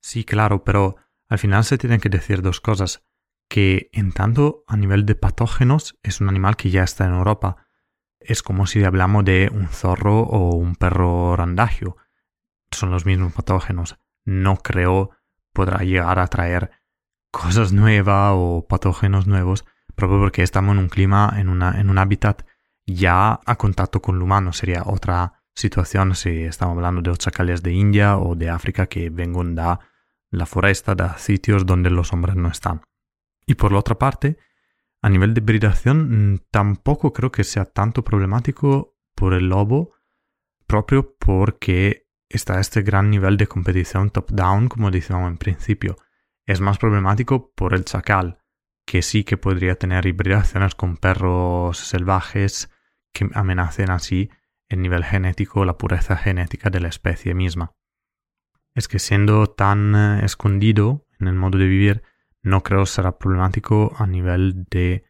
[SPEAKER 4] Sí, claro, pero al final se tienen que decir dos cosas. Que en tanto a nivel de patógenos es un animal que ya está en Europa. Es como si hablamos de un zorro o un perro randagio. Son los mismos patógenos. No creo podrá llegar a traer cosas nuevas o patógenos nuevos proprio porque estamos en un clima, en, una, en un hábitat ya a contacto con el humano. Sería otra situación si estamos hablando de los chacales de India o de África que vengan de la foresta, de sitios donde los hombres no están. Y por la otra parte, a nivel de hibridación, mm, tampoco creo que sea tanto problemático por el lobo, propio porque está este gran nivel de competición top-down, como decíamos en principio. Es más problemático por el chacal, que sí que podría tener hibridaciones con perros salvajes que amenacen así el nivel genético, la pureza genética de la especie misma. Es que siendo tan eh, escondido en el modo de vivir, no creo será problemático a nivel de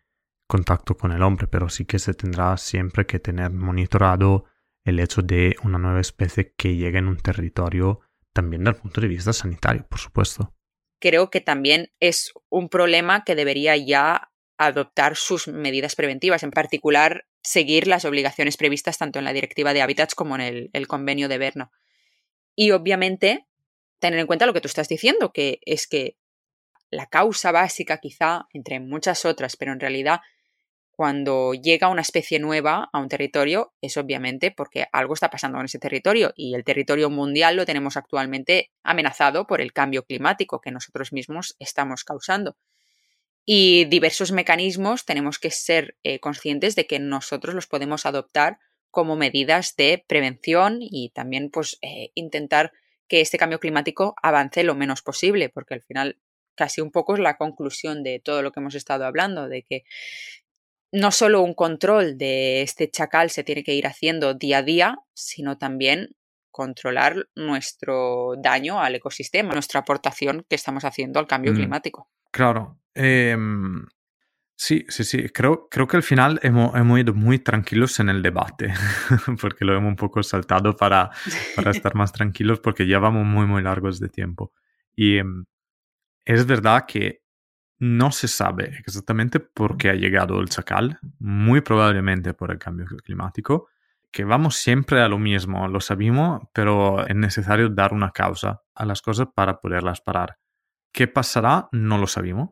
[SPEAKER 4] contacto con el hombre, pero sí que se tendrá siempre que tener monitorado el hecho de una nueva especie que llegue en un territorio también desde el punto de vista sanitario, por supuesto
[SPEAKER 3] creo que también es un problema que debería ya adoptar sus medidas preventivas, en particular seguir las obligaciones previstas tanto en la Directiva de Hábitats como en el, convenio de Berno. Y obviamente tener en cuenta lo que tú estás diciendo, que es que la causa básica quizá, entre muchas otras, pero en realidad cuando llega una especie nueva a un territorio es obviamente porque algo está pasando en ese territorio y el territorio mundial lo tenemos actualmente amenazado por el cambio climático que nosotros mismos estamos causando. Y diversos mecanismos tenemos que ser eh, conscientes de que nosotros los podemos adoptar como medidas de prevención y también pues eh, intentar que este cambio climático avance lo menos posible, porque al final casi un poco es la conclusión de todo lo que hemos estado hablando, de que no solo un control de este chacal se tiene que ir haciendo día a día, sino también controlar nuestro daño al ecosistema, nuestra aportación que estamos haciendo al cambio mm, climático.
[SPEAKER 4] Claro. Em, sí, sí, sí. Creo, creo que al final hemos, hemos, ido muy tranquilos en el debate, porque lo hemos un poco saltado para, para estar más tranquilos, porque ya vamos muy, muy largos de tiempo. Y em, es verdad que no se sabe exactamente por qué ha llegado el chacal, muy probablemente por el cambio climático, que vamos siempre a lo mismo, lo sabemos, pero es necesario dar una causa a las cosas para poderlas parar. ¿Qué pasará? No lo sabemos.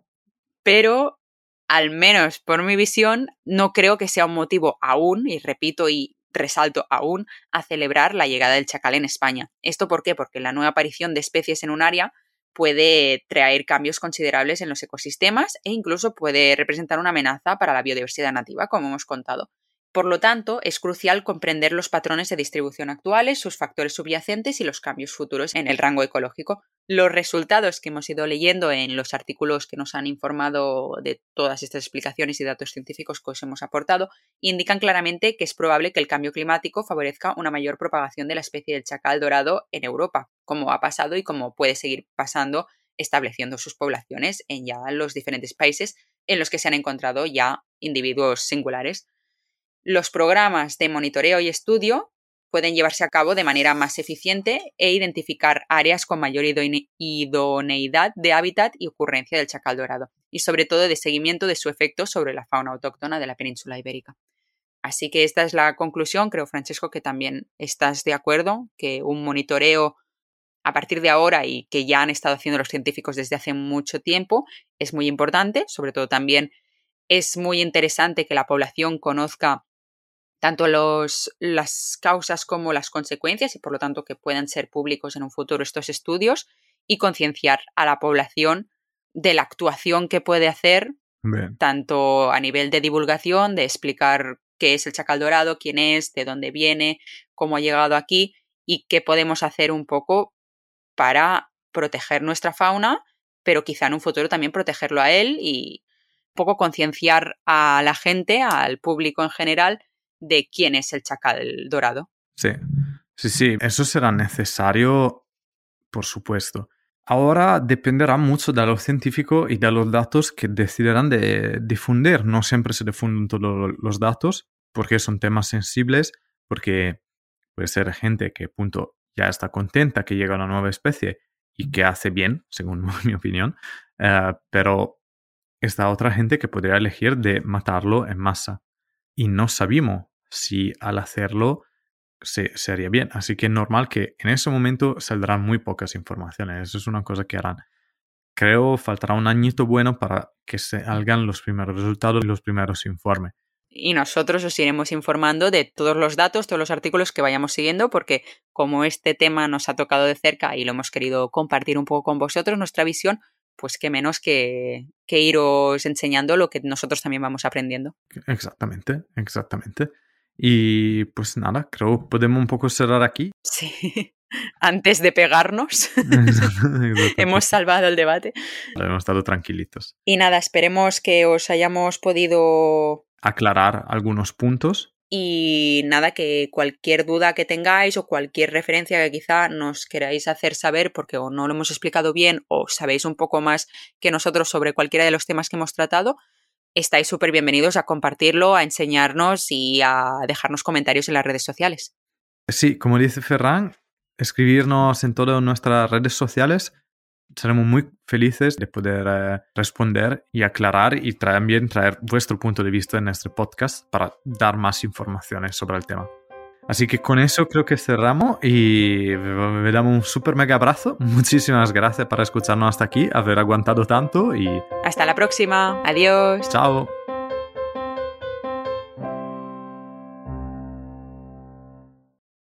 [SPEAKER 3] Pero, al menos por mi visión, no creo que sea un motivo aún, y repito y resalto aún, a celebrar la llegada del chacal en España. ¿Esto por qué? Porque la nueva aparición de especies en un área puede traer cambios considerables en los ecosistemas e incluso puede representar una amenaza para la biodiversidad nativa, como hemos contado. Por lo tanto, es crucial comprender los patrones de distribución actuales, sus factores subyacentes y los cambios futuros en el rango ecológico. Los resultados que hemos ido leyendo en los artículos que nos han informado de todas estas explicaciones y datos científicos que os hemos aportado indican claramente que es probable que el cambio climático favorezca una mayor propagación de la especie del chacal dorado en Europa, como ha pasado y como puede seguir pasando estableciendo sus poblaciones en ya los diferentes países en los que se han encontrado ya individuos singulares. Los programas de monitoreo y estudio pueden llevarse a cabo de manera más eficiente e identificar áreas con mayor idoneidad de hábitat y ocurrencia del chacal dorado, y sobre todo de seguimiento de su efecto sobre la fauna autóctona de la península ibérica. Así que esta es la conclusión. Creo, Francesco, que también estás de acuerdo, que un monitoreo a partir de ahora y que ya han estado haciendo los científicos desde hace mucho tiempo es muy importante. Sobre todo también es muy interesante que la población conozca tanto los, las causas como las consecuencias y por lo tanto que puedan ser públicos en un futuro estos estudios y concienciar a la población de la actuación que puede hacer tanto a nivel de divulgación, de explicar qué es el chacal dorado, quién es, de dónde viene, cómo ha llegado aquí y qué podemos hacer un poco para proteger nuestra fauna, pero quizá en un futuro también protegerlo a él y un poco concienciar a la gente, al público en general, de quién es el chacal dorado.
[SPEAKER 4] Sí, sí, sí, eso será necesario, por supuesto. Ahora dependerá mucho de los científicos y de los datos que decidirán de difundir. No siempre se difunden todos los datos porque son temas sensibles, porque puede ser gente que punto ya está contenta que llega una nueva especie y que hace bien, según mi opinión, eh, pero está otra gente que podría elegir de matarlo en masa. Y no sabemos si al hacerlo se, haría bien. Así que es normal que en ese momento saldrán muy pocas informaciones. Eso es una cosa que harán. Creo faltará un añito bueno para que se salgan los primeros resultados y los primeros informes.
[SPEAKER 3] Y nosotros os iremos informando de todos los datos, todos los artículos que vayamos siguiendo, porque como este tema nos ha tocado de cerca y lo hemos querido compartir un poco con vosotros, nuestra visión, pues qué menos que, que iros enseñando lo que nosotros también vamos aprendiendo.
[SPEAKER 4] Exactamente, exactamente. Y pues nada, creo que podemos un poco cerrar aquí.
[SPEAKER 3] Sí, antes de pegarnos. hemos salvado el debate.
[SPEAKER 4] Hemos estado tranquilitos.
[SPEAKER 3] Y nada, esperemos que os hayamos podido
[SPEAKER 4] aclarar algunos puntos.
[SPEAKER 3] Y nada, que cualquier duda que tengáis o cualquier referencia que quizá nos queráis hacer saber porque o no lo hemos explicado bien o sabéis un poco más que nosotros sobre cualquiera de los temas que hemos tratado, estáis súper bienvenidos a compartirlo, a enseñarnos y a dejarnos comentarios en las redes sociales.
[SPEAKER 4] Sí, como dice Ferran, escribirnos en todas nuestras redes sociales. Seremos muy felices de poder eh, responder y aclarar y también traer vuestro punto de vista en nuestro podcast para dar más informaciones sobre el tema. Así que con eso creo que cerramos y me damos un super mega abrazo. Muchísimas gracias por escucharnos hasta aquí, haber aguantado tanto y...
[SPEAKER 3] Hasta la próxima. Adiós.
[SPEAKER 4] Chao.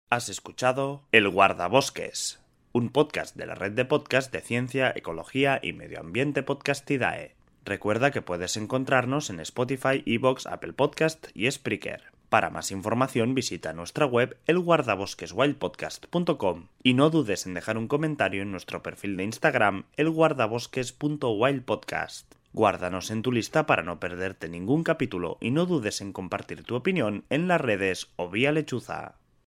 [SPEAKER 5] Has escuchado El Guardabosques, un podcast de la red de podcast de ciencia, ecología y medio ambiente Podcastidae. Recuerda que puedes encontrarnos en Spotify, Evox, Apple Podcast y Spreaker. Para más información visita nuestra web elguardabosqueswildpodcast.com y no dudes en dejar un comentario en nuestro perfil de Instagram elguardabosques.wildpodcast. Guárdanos en tu lista para no perderte ningún capítulo y no dudes en compartir tu opinión en las redes o vía lechuza.